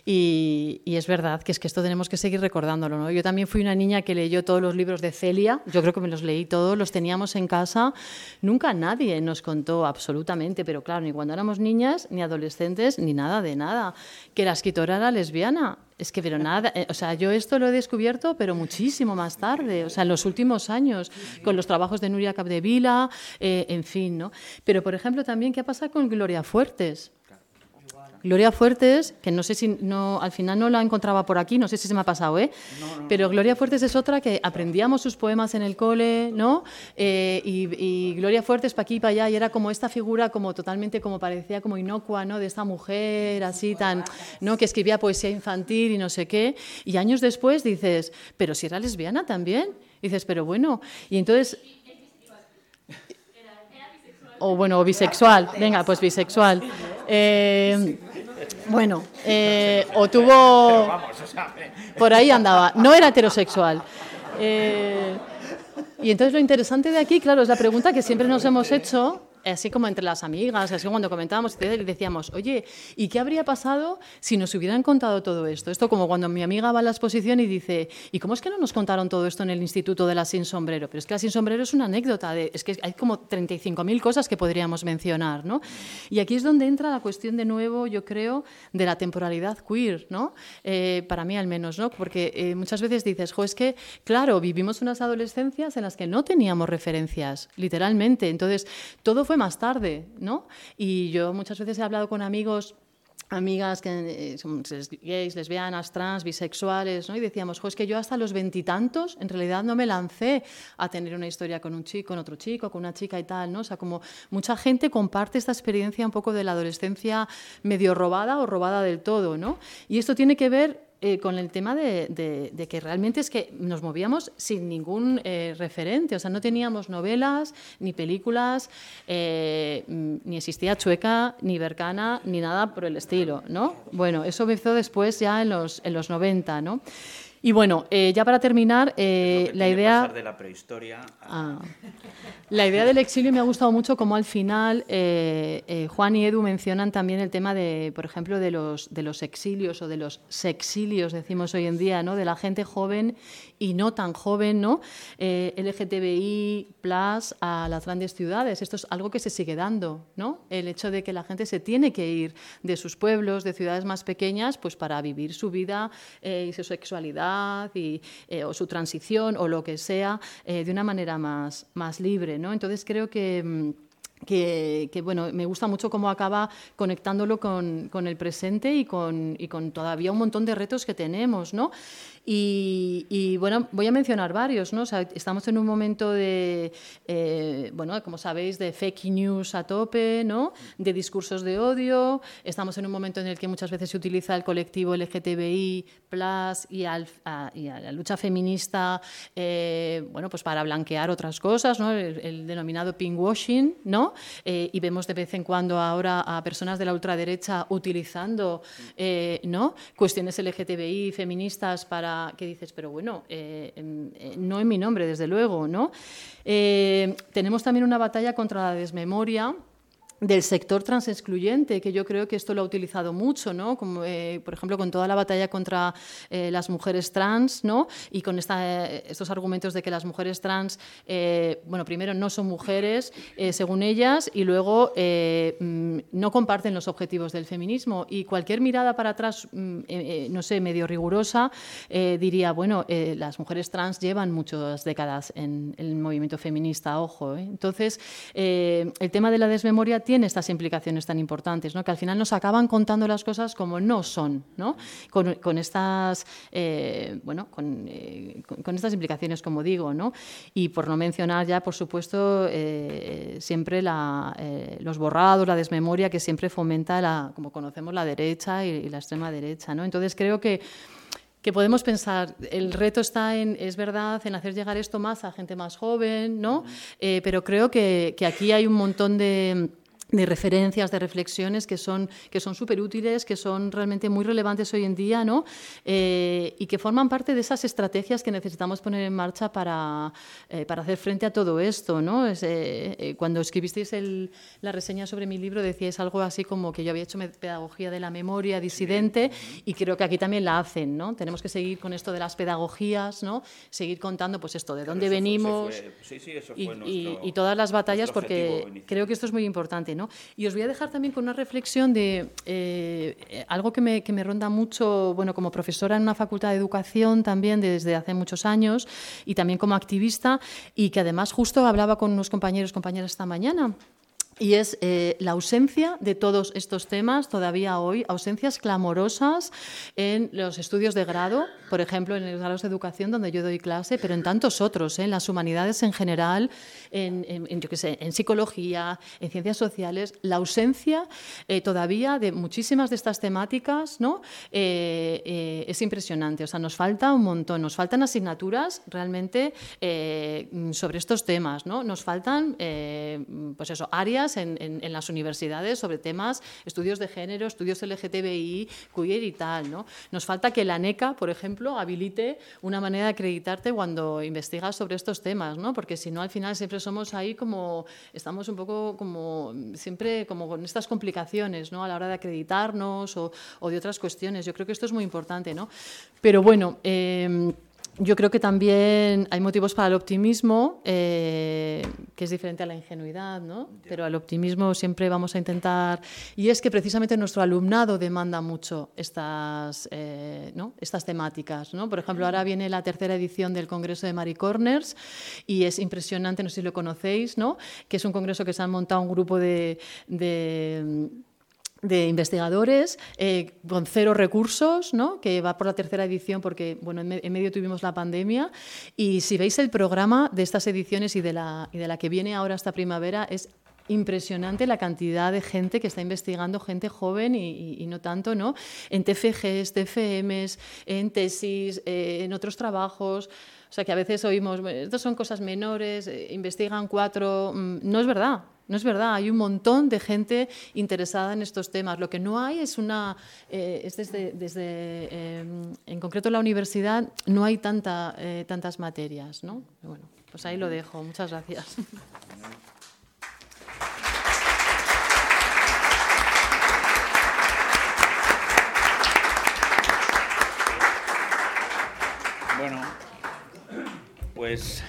Speaker 3: y, es verdad que es que esto tenemos que seguir recordándolo, ¿no? Yo también fui una niña que leyó todos los libros de Celia, yo creo que me los leí todos, los teníamos en casa, nunca nadie nos contó absolutamente, pero claro, ni cuando éramos niñas, ni adolescentes, ni nada de nada, que la escritora era lesbiana es que, pero nada, eh, o sea, yo esto lo he descubierto, pero muchísimo más tarde, o sea, en los últimos años, con los trabajos de Nuria Capdevila, eh, en fin, ¿no? Pero, por ejemplo, también, ¿qué ha pasado con Gloria Fuertes? Gloria Fuertes, que no sé si no, al final no la encontraba por aquí, no sé si se me ha pasado, ¿eh? Pero Gloria Fuertes es otra que aprendíamos sus poemas en el cole, ¿no? Eh, y, Gloria Fuertes para aquí y para allá, y era como esta figura como totalmente como parecía como inocua, ¿no? De esta mujer así tan, ¿no? Que escribía poesía infantil y no sé qué. Y años después dices, pero si era lesbiana también. dices, pero bueno. Y entonces o bueno, bisexual, venga, pues bisexual. Eh, bueno, eh, o tuvo... Por ahí andaba. No era heterosexual. Eh, y entonces lo interesante de aquí, claro, es la pregunta que siempre nos hemos hecho así como entre las amigas, así cuando comentábamos, decíamos, oye, ¿y qué habría pasado si nos hubieran contado todo esto? Esto como cuando mi amiga va a la exposición y dice, ¿y cómo es que no nos contaron todo esto en el Instituto de la Sin Sombrero? Pero es que la Sin Sombrero es una anécdota, de, es que hay como 35.000 cosas que podríamos mencionar, ¿no? Y aquí es donde entra la cuestión de nuevo, yo creo, de la temporalidad queer, ¿no? Eh, para mí al menos, ¿no? Porque eh, muchas veces dices, jo, es que, claro, vivimos unas adolescencias en las que no teníamos referencias, literalmente. Entonces, todo fue más tarde, ¿no? Y yo muchas veces he hablado con amigos amigas que eh, son gays, lesbianas, trans, bisexuales, ¿no? y decíamos, jo, es que yo hasta los veintitantos en realidad no me lancé a tener una historia con un chico, con otro chico, con una chica y tal, ¿no? O sea, como mucha gente comparte esta experiencia un poco de la adolescencia medio robada o robada del todo, ¿no? Y esto tiene que ver eh, con el tema de, que realmente es que nos movíamos sin ningún eh, referente, o sea, no teníamos novelas, ni películas, eh, ni existía Chueca, ni Bercana, ni nada por el estilo, ¿no? Bueno, eso empezó después ya en los, en los 90, ¿no? Y bueno, eh, ya para terminar, eh, la idea...
Speaker 1: de la prehistoria
Speaker 3: ah. La idea del exilio me ha gustado mucho como al final eh, Juan y Edu mencionan también el tema de, por ejemplo, de los, de los exilios o de los sexilios, decimos hoy en día, ¿no? de la gente joven y no tan joven, ¿no? LGTBI plus a las grandes ciudades. Esto es algo que se sigue dando, ¿no? El hecho de que la gente se tiene que ir de sus pueblos, de ciudades más pequeñas, pues para vivir su vida y su sexualidad eh, o su transición o lo que sea eh, de una manera más, más libre. ¿no? Entonces creo que... Mm, que, bueno, me gusta mucho cómo acaba conectándolo con, con el presente y con, y con, todavía un montón de retos que tenemos, ¿no? Y, bueno, voy a mencionar varios, ¿no? estamos en un momento de, eh, bueno, como sabéis, de fake news a tope, ¿no? De discursos de odio. Estamos en un momento en el que muchas veces se utiliza el colectivo LGTBI y, a, la lucha feminista, eh, bueno, pues para blanquear otras cosas, ¿no? El, denominado pinkwashing, ¿no? Eh, y vemos de vez en cuando ahora a personas de la ultraderecha utilizando, ¿no? Cuestiones LGTBI feministas para que dices, pero bueno, eh, em, eh, no en mi nombre, desde luego, ¿no? Eh, tenemos también una batalla contra la desmemoria del sector transexcluyente, que yo creo que esto lo ha utilizado mucho, ¿no? Como, eh, por ejemplo, con toda la batalla contra eh, las mujeres trans, ¿no? Y con esta, eh, estos argumentos de que las mujeres trans, bueno, primero no son mujeres, según ellas, y luego mm, no comparten los objetivos del feminismo. Y cualquier mirada para atrás, mm, no sé, medio rigurosa, diría, bueno, las mujeres trans llevan muchas décadas en el movimiento feminista, ojo. Entonces, el tema de la desmemoria tiene estas implicaciones tan importantes, ¿no? que al final nos acaban contando las cosas como no son, ¿no? con, estas, eh, bueno, eh, con, estas implicaciones, como digo. ¿no? Y por no mencionar ya, por supuesto, eh, siempre los borrados, la desmemoria que siempre fomenta, la, como conocemos, la derecha y, la extrema derecha. ¿no? Entonces creo que que podemos pensar, el reto está en, es verdad, en hacer llegar esto más a gente más joven, ¿no? pero creo que, aquí hay un montón de, de referencias, de reflexiones que son que son súper útiles, que son realmente muy relevantes hoy en día, ¿no? Eh, y que forman parte de esas estrategias que necesitamos poner en marcha para, eh, para hacer frente a todo esto, ¿no? Eh, cuando escribisteis la reseña sobre mi libro decíais algo así como que yo había hecho pedagogía de la memoria disidente y creo que aquí también la hacen, ¿no? Tenemos que seguir con esto de las pedagogías, ¿no? Seguir contando, pues esto, de dónde venimos y, todas las batallas, porque creo que esto es muy importante, ¿no? Y os voy a dejar también con una reflexión de eh, algo que me, que me, ronda mucho, bueno, como profesora en una facultad de educación también desde hace muchos años y también como activista y que además justo hablaba con unos compañeros, compañeras esta mañana y es eh, la ausencia de todos estos temas todavía hoy, ausencias clamorosas en los estudios de grado, por ejemplo, en los grados de educación donde yo doy clase, pero en tantos otros, ¿eh? en las humanidades en general, en, yo psicología, en ciencias sociales, la ausencia eh, todavía de muchísimas de estas temáticas ¿no? es impresionante. O sea, nos falta un montón, nos faltan asignaturas realmente sobre estos temas, ¿no? nos faltan, pues eso, áreas en, las universidades sobre temas, estudios de género, estudios LGTBI, queer y tal. ¿no? Nos falta que la NECA, por ejemplo, habilite una manera de acreditarte cuando investigas sobre estos temas, ¿no? porque si no, al final siempre somos ahí como, estamos un poco como, siempre como con estas complicaciones ¿no? a la hora de acreditarnos o, de otras cuestiones. Yo creo que esto es muy importante. ¿no? Pero bueno. Eh, yo creo que también hay motivos para el optimismo, eh, que es diferente a la ingenuidad, ¿no? Pero al optimismo siempre vamos a intentar. Y es que precisamente nuestro alumnado demanda mucho estas, eh, ¿no? estas temáticas, ¿no? Por ejemplo, ahora viene la tercera edición del Congreso de Mary Corners y es impresionante, no sé si lo conocéis, ¿no? Que es un congreso que se han montado un grupo de de investigadores eh, con cero recursos, ¿no? que va por la tercera edición porque bueno, en, medio tuvimos la pandemia. Y si veis el programa de estas ediciones y de la, y de la que viene ahora esta primavera, es impresionante la cantidad de gente que está investigando, gente joven y, no tanto, ¿no? En TFGs, TFMs, en tesis, eh, en otros trabajos. O sea, que a veces oímos, estos son cosas menores, eh, investigan cuatro. Mm, no es verdad. No es verdad, hay un montón de gente interesada en estos temas. Lo que no hay es una, eh, es desde, desde eh, en concreto la universidad no hay tanta, eh, tantas materias, ¿no? Bueno, pues ahí lo dejo. Muchas gracias.
Speaker 1: Bueno, pues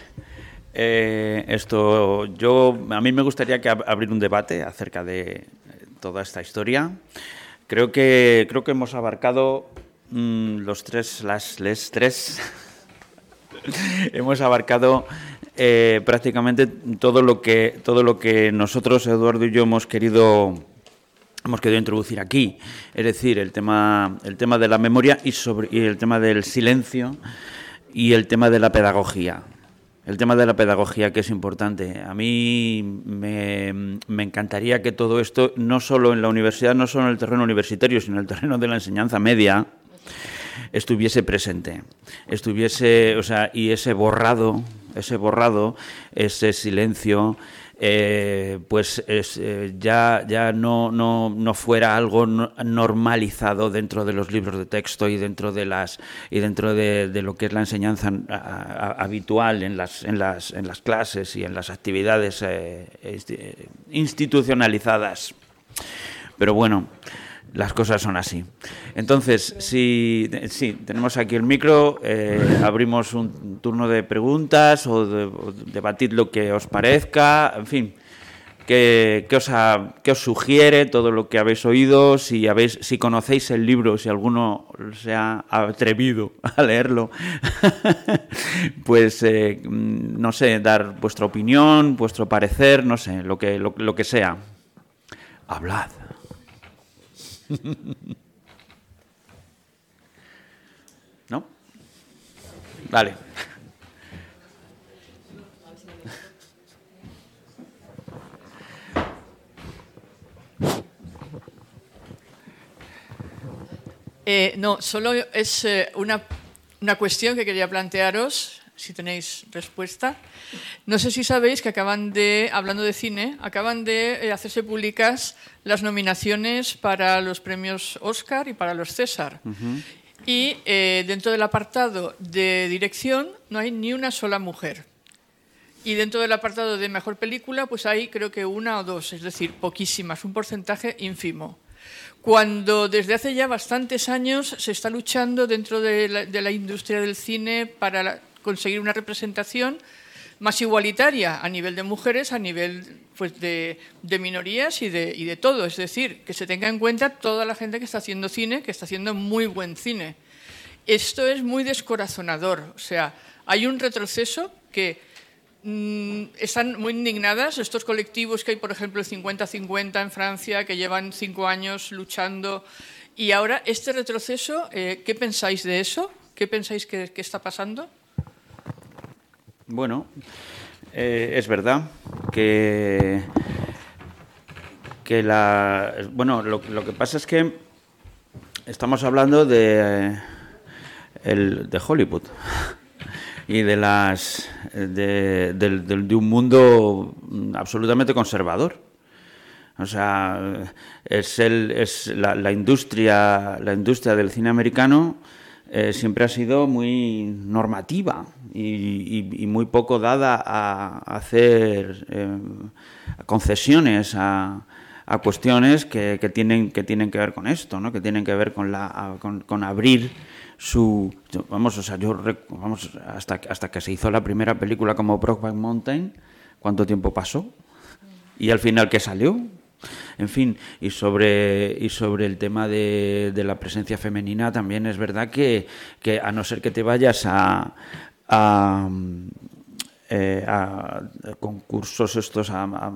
Speaker 1: eh, esto, yo, a mí me gustaría que abrir un debate acerca de eh, toda esta historia. Creo que, creo que hemos abarcado mm, los tres, las les tres, hemos abarcado eh, prácticamente todo lo que todo lo que nosotros, Eduardo y yo, hemos querido hemos querido introducir aquí, es decir, el tema el tema de la memoria y sobre y el tema del silencio y el tema de la pedagogía. El tema de la pedagogía, que es importante. A mí me, encantaría que todo esto, no solo en la universidad, no solo en el terreno universitario, sino en el terreno de la enseñanza media, estuviese presente. Estuviese, o sea, y ese borrado, ese borrado, ese silencio, eh, pues eh, ya, ya no, no, fuera algo normalizado dentro de los libros de texto y dentro de las y dentro de, lo que es la enseñanza habitual en las, en, las, en las clases y en las actividades eh, institucionalizadas. Pero bueno, las cosas son así. Entonces, si sí, tenemos aquí el micro, eh, abrimos un turno de preguntas o, de, debatid lo que os parezca, en fin, ¿qué, os os sugiere todo lo que habéis oído? Si, habéis, si conocéis el libro, si alguno se ha atrevido a leerlo, pues, eh, no sé, dar vuestra opinión, vuestro parecer, no sé, lo que, lo que sea. Hablad. ¿No? Vale.
Speaker 4: Eh, no, solo es eh, una, una cuestión que quería plantearos si tenéis respuesta. No sé si sabéis que acaban de, hablando de cine, acaban de eh, hacerse públicas las nominaciones para los premios Oscar y para los César. Y eh, dentro del apartado de dirección no hay ni una sola mujer. Y dentro del apartado de mejor película, pues hay creo que una o dos, es decir, poquísimas, un porcentaje ínfimo cuando desde hace ya bastantes años se está luchando dentro de la, de la industria del cine para conseguir una representación más igualitaria a nivel de mujeres, a nivel pues, de, minorías y de, todo. Es decir, que se tenga en cuenta toda la gente que está haciendo cine, que está haciendo muy buen cine. Esto es muy descorazonador. O sea, hay un retroceso que mm, están muy indignadas estos colectivos que hay, por ejemplo, el 50-50 en Francia, que llevan cinco años luchando. Y ahora, este retroceso, eh, ¿qué pensáis de eso? ¿Qué pensáis que está pasando?
Speaker 1: Bueno, eh, es verdad que, que la. Bueno, lo, que pasa es que estamos hablando de, el, de Hollywood y de las de, de, un mundo absolutamente conservador. O sea, es, el, es la, la, industria la industria del cine americano eh, siempre ha sido muy normativa y, muy poco dada a, hacer eh, concesiones a, cuestiones que, tienen, que tienen que ver con esto, ¿no? que tienen que ver con, la, con, abrir su... Vamos, o sea, yo, vamos, hasta, hasta que se hizo la primera película como Brokeback Mountain, ¿cuánto tiempo pasó? Y al final, ¿qué salió? En fin, y sobre, y sobre el tema de, la presencia femenina también es verdad que, a no ser que te vayas a, a, eh, concursos estos, a,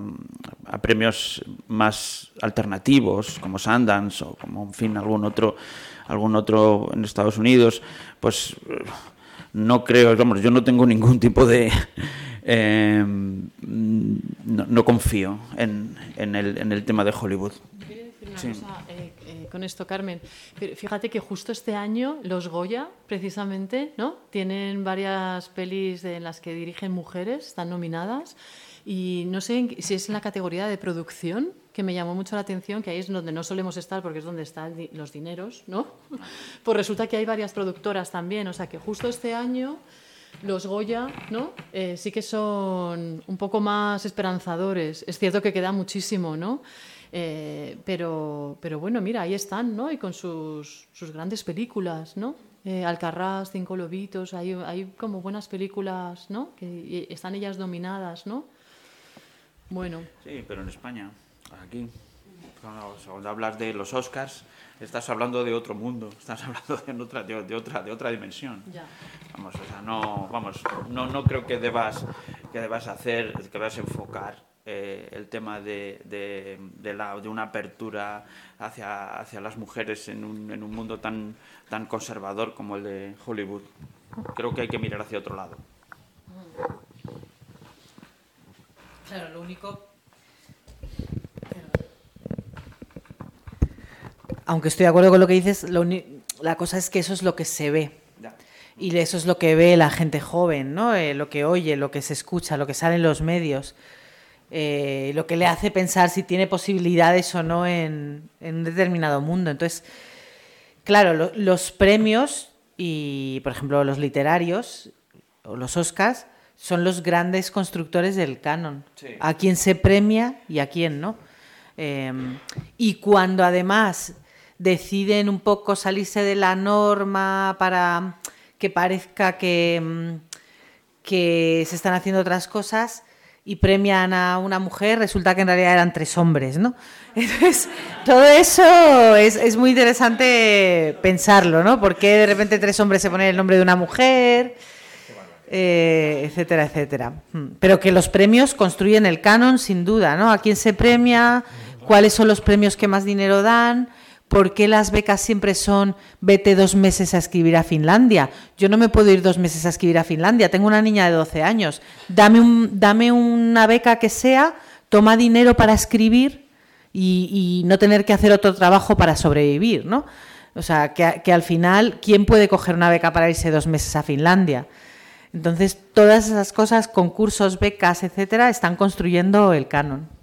Speaker 1: premios más alternativos, como Sundance o como, en fin, algún otro, algún otro en Estados Unidos, pues no creo, vamos, yo no tengo ningún tipo de, Em, no, confío en, el, tema de Hollywood.
Speaker 3: decir una eh, eh, con esto, Carmen. Fíjate que justo este año los Goya, precisamente, ¿no? tienen varias pelis en las que dirigen mujeres, están nominadas. Y no sé si es en la categoría de producción, que me llamó mucho la atención, que ahí es donde no solemos estar porque es donde están los dineros, ¿no? Pues resulta que hay varias productoras también, o sea que justo este año los Goya, ¿no? Eh, sí que son un poco más esperanzadores. Es cierto que queda muchísimo, ¿no? Eh, pero, pero bueno, mira, ahí están, ¿no? Y con sus, sus grandes películas, ¿no? Eh, Alcarrás, Cinco Lobitos, hay, hay como buenas películas, ¿no? Que están ellas dominadas, ¿no? Bueno.
Speaker 1: Sí, pero en España, aquí, cuando hablas de los Oscars, estás hablando de otro mundo, estás hablando de otra, de, otra, de otra dimensión. Vamos, o sea, no, vamos, no, no creo que debas, que debas hacer, que debas enfocar eh, el tema de, de, de, la, de una apertura hacia, hacia las mujeres en un, en un mundo tan, tan conservador como el de Hollywood. Creo que hay que mirar hacia otro lado.
Speaker 2: Claro, lo único aunque estoy de acuerdo con lo que dices, la cosa es que eso es lo que se ve. Y eso es lo que ve la gente joven, ¿no? Eh, lo que oye, lo que se escucha, lo que sale en los medios, eh, lo que le hace pensar si tiene posibilidades o no en, un determinado mundo. Entonces, claro, los premios y, por ejemplo, los literarios o los Oscars son los grandes constructores del canon. A quién se premia y a quién no. Em, y cuando además deciden un poco salirse de la norma para que parezca que, mm, que se están haciendo otras cosas y premian a una mujer, resulta que en realidad eran tres hombres, ¿no? Entonces, todo eso es, es muy interesante pensarlo, ¿no? ¿Por qué de repente tres hombres se ponen el nombre de una mujer? Eh, etcétera, etcétera. Mm. Pero que los premios construyen el canon, sin duda, ¿no? ¿A quién se premia? ¿Cuáles son los premios que más dinero dan? ¿Por qué las becas siempre son vete dos meses a escribir a Finlandia? Yo no me puedo ir dos meses a escribir a Finlandia, tengo una niña de 12 años. Dame, un, dame una beca que sea, toma dinero para escribir y, no tener que hacer otro trabajo para sobrevivir, ¿no? O sea, que, que al final, ¿quién puede coger una beca para irse dos meses a Finlandia? Entonces, todas esas cosas, concursos, becas, etcétera, están construyendo el canon.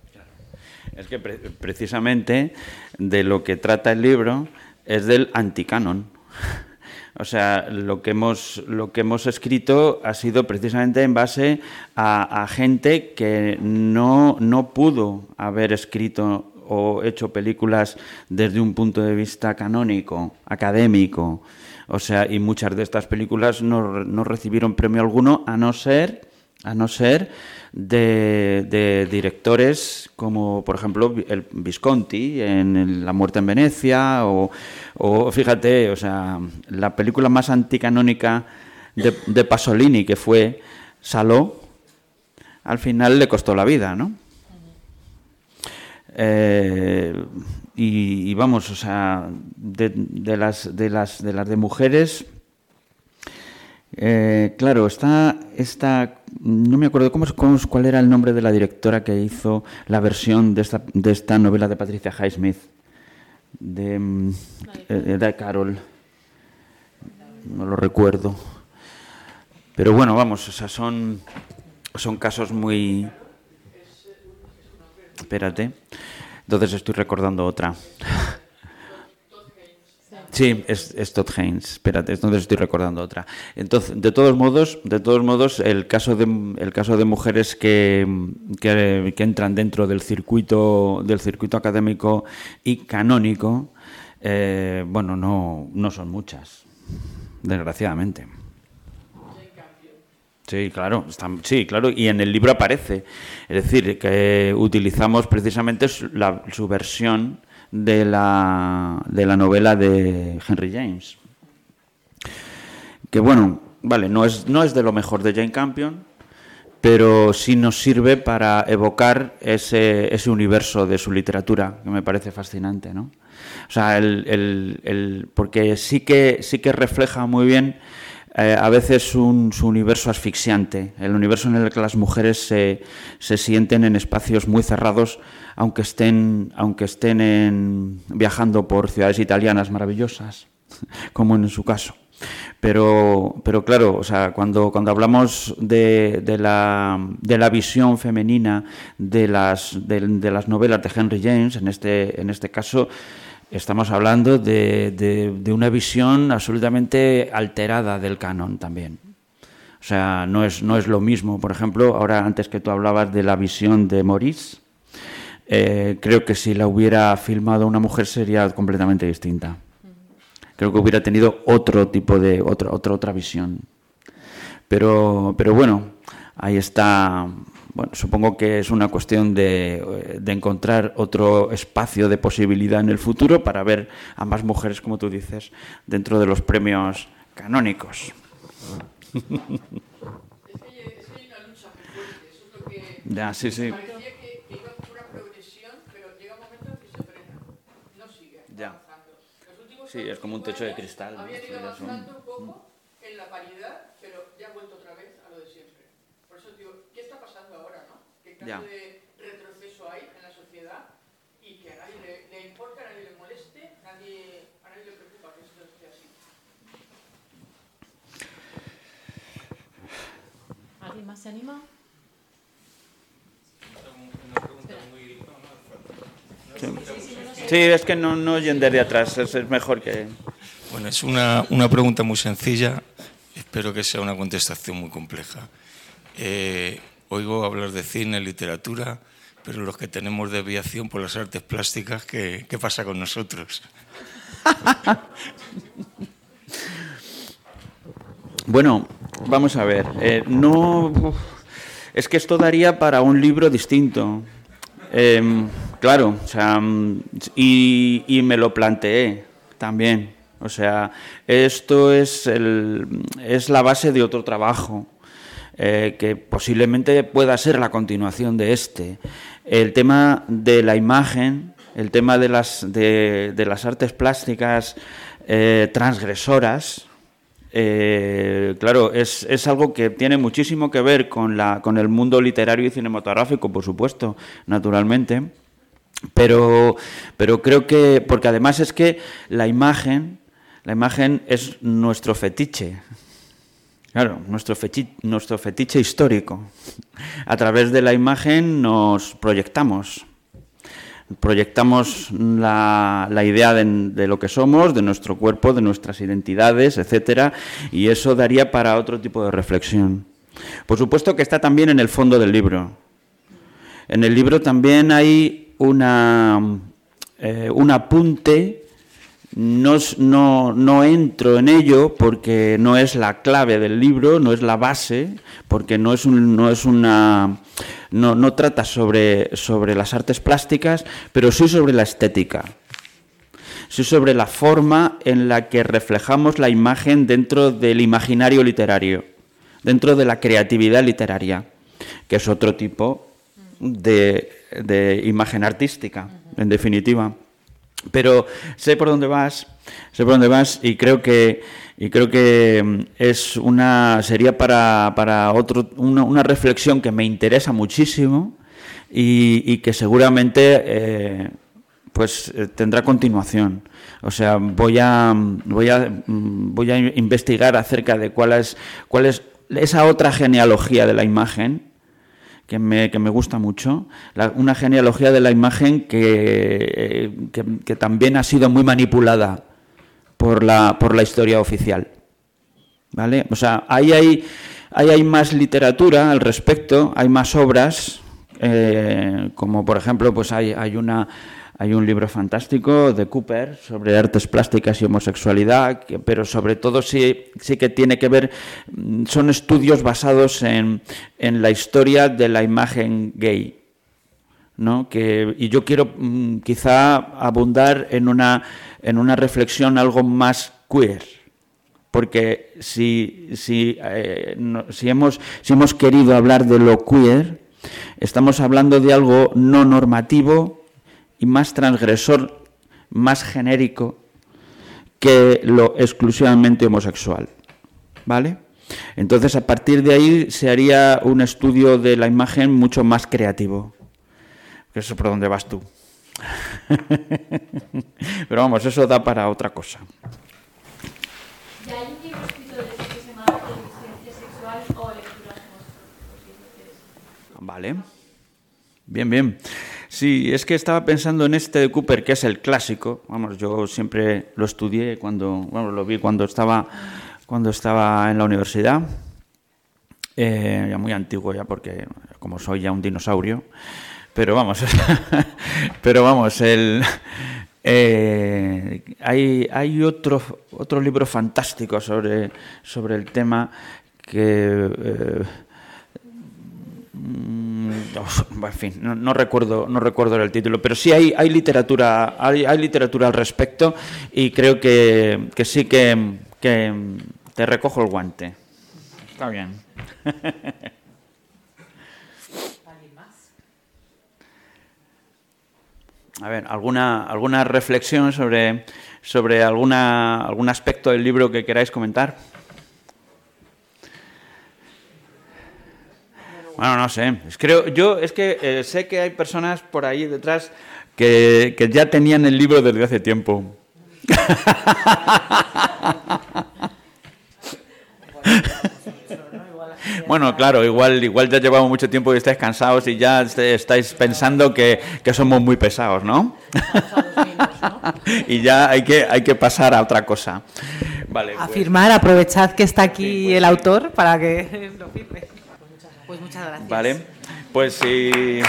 Speaker 1: Es que precisamente de lo que trata el libro es del anticanon. O sea, lo que hemos, lo que hemos escrito ha sido precisamente en base a, gente que no, no pudo haber escrito o hecho películas desde un punto de vista canónico, académico. O sea, y muchas de estas películas no, no recibieron premio alguno, a no ser, a no ser de, directores como, por ejemplo, el Visconti en La muerte en Venecia, o, fíjate, o sea, la película más anticanónica de, Pasolini, que fue Saló, al final le costó la vida, ¿no? Eh, y, vamos, o sea, de, las, de, las, de las de mujeres, eh, claro, está, está, no me acuerdo ¿cómo, cómo, cuál era el nombre de la directora que hizo la versión de esta, de esta novela de Patricia Highsmith, de, mm, eh, de Carol. No lo recuerdo. Pero bueno, vamos, o sea, son, son casos muy... Espérate. Entonces estoy recordando otra. Sí, es, Todd Haynes. Espérate, entonces estoy recordando otra. Entonces, de todos modos, de todos modos, el caso de el caso de mujeres que, que, entran dentro del circuito del circuito académico y canónico, eh, bueno, no, no son muchas, desgraciadamente. Sí, claro, sí, claro, y en el libro aparece. Es decir, que utilizamos precisamente su versión de la, de la novela de Henry James. Que bueno, vale, no es, no es de lo mejor de Jane Campion, pero sí nos sirve para evocar ese, ese universo de su literatura, que me parece fascinante, ¿no? O sea, el, el, el, porque sí que, sí que refleja muy bien eh, a veces un, su universo asfixiante, el universo en el que las mujeres se, se sienten en espacios muy cerrados aunque estén, aunque estén viajando por ciudades italianas maravillosas, como en su caso. Pero, pero claro, o sea, cuando, cuando hablamos de, de, la, de la visión femenina de las, de, de, las novelas de Henry James, en este, en este caso, estamos hablando de, de una visión absolutamente alterada del canon también. O sea, no es, no es lo mismo. Por ejemplo, ahora antes que tú hablabas de la visión de Maurice, eh, creo que si la hubiera filmado una mujer sería completamente distinta. Creo que hubiera tenido otro tipo de, otra, otra, otra visión. Pero, pero bueno, ahí está. Bueno, supongo que es una cuestión de, de, encontrar otro espacio de posibilidad en el futuro para ver a más mujeres, como tú dices, dentro de los premios canónicos. Ya, sí, sí. Sí, es como un techo de cristal.
Speaker 4: Había ido avanzando un poco en la paridad, pero ya ha vuelto otra vez a lo de siempre. Por eso digo, ¿qué está pasando ahora, clase de retroceso hay en la sociedad y que a nadie le, le importa, a nadie le moleste, nadie, a nadie le preocupa que esto esté así?
Speaker 3: ¿Alguien más se anima?
Speaker 1: Sí, es que no, no oyen desde atrás, es, es mejor que...
Speaker 5: Bueno, es una, una, pregunta muy sencilla, espero que sea una contestación muy compleja. Eh, oigo hablar de cine, literatura, pero los que tenemos desviación por las artes plásticas, ¿qué, pasa con nosotros?
Speaker 1: bueno, vamos a ver, eh, no... Es que esto daría para un libro distinto. Eh, claro, o sea, y, y, me lo planteé también. O sea, esto es, el, es la base de otro trabajo eh, que posiblemente pueda ser la continuación de este. El tema de la imagen, el tema de las, de, de las artes plásticas eh, transgresoras, eh, claro, es, es, algo que tiene muchísimo que ver con, la, con el mundo literario y cinematográfico, por supuesto, naturalmente. Pero, pero creo que, porque además es que la imagen, la imagen es nuestro fetiche. Claro, nuestro nuestro fetiche histórico. A través de la imagen nos proyectamos proyectamos la, la idea de, de, lo que somos, de nuestro cuerpo, de nuestras identidades, etcétera, y eso daría para otro tipo de reflexión. Por supuesto que está también en el fondo del libro. En el libro también hay una, eh, un apunte, no, no, no entro en ello porque no es la clave del libro, no es la base, porque no es, un, no es una no, no trata sobre, sobre las artes plásticas, pero sí sobre la estética. Sí sobre la forma en la que reflejamos la imagen dentro del imaginario literario, dentro de la creatividad literaria, que es otro tipo de, de imagen artística, en definitiva. Pero sé por dónde vas, sé por dónde vas y creo que y creo que es una sería para, para otro una, una, reflexión que me interesa muchísimo y, y que seguramente eh, pues tendrá continuación. O sea, voy a voy a voy a investigar acerca de cuál es cuál es esa otra genealogía de la imagen que me, gusta mucho, una genealogía de la imagen que, que, que también ha sido muy manipulada por la, por la historia oficial. ¿Vale? O sea, ahí hay, ahí hay más literatura al respecto, hay más obras, eh, como por ejemplo, pues hay, hay, una, hay un libro fantástico de Cooper sobre artes plásticas y homosexualidad, pero sobre todo sí, sí que tiene que ver, son estudios basados en, en la historia de la imagen gay. ¿no? Que, y yo quiero mm, quizá abundar en una, en una reflexión algo más queer. Porque si, si, eh, si, hemos, si hemos querido hablar de lo queer, estamos hablando de algo no normativo y más transgresor, más genérico que lo exclusivamente homosexual. ¿Vale? Entonces, a partir de ahí se haría un estudio de la imagen mucho más creativo. Eso es por donde vas tú. Pero vamos, eso da para otra cosa. Vale. Bien, bien. Sí, es que estaba pensando en este de Cooper, que es el clásico. Vamos, yo siempre lo estudié cuando, bueno, lo vi cuando estaba, cuando estaba en la universidad. Eh, ya muy antiguo ya, porque como soy ya un dinosaurio. Pero vamos, pero vamos, el, eh, hay, hay otro, otro libro fantástico sobre, sobre el tema que... Eh, en fin, no, recuerdo, no recuerdo el título, pero sí hay, hay literatura, hay, hay literatura al respecto y creo que, que sí que, que te recojo el guante. Está bien. A ver, ¿alguna, alguna reflexión sobre, sobre alguna, algún aspecto del libro que queráis comentar? Bueno, no sé. Creo, yo es que eh, sé que hay personas por ahí detrás que, que ya tenían el libro desde hace tiempo. Bueno, claro, igual, igual ya llevamos mucho tiempo y estáis cansados y ya estáis pensando que, somos muy pesados, ¿no? y ya hay que, hay que pasar a otra cosa.
Speaker 2: Vale, pues. Afirmar, aprovechad que está aquí pues el autor para que lo firme. Pues muchas gracias.
Speaker 1: Vale, pues sí.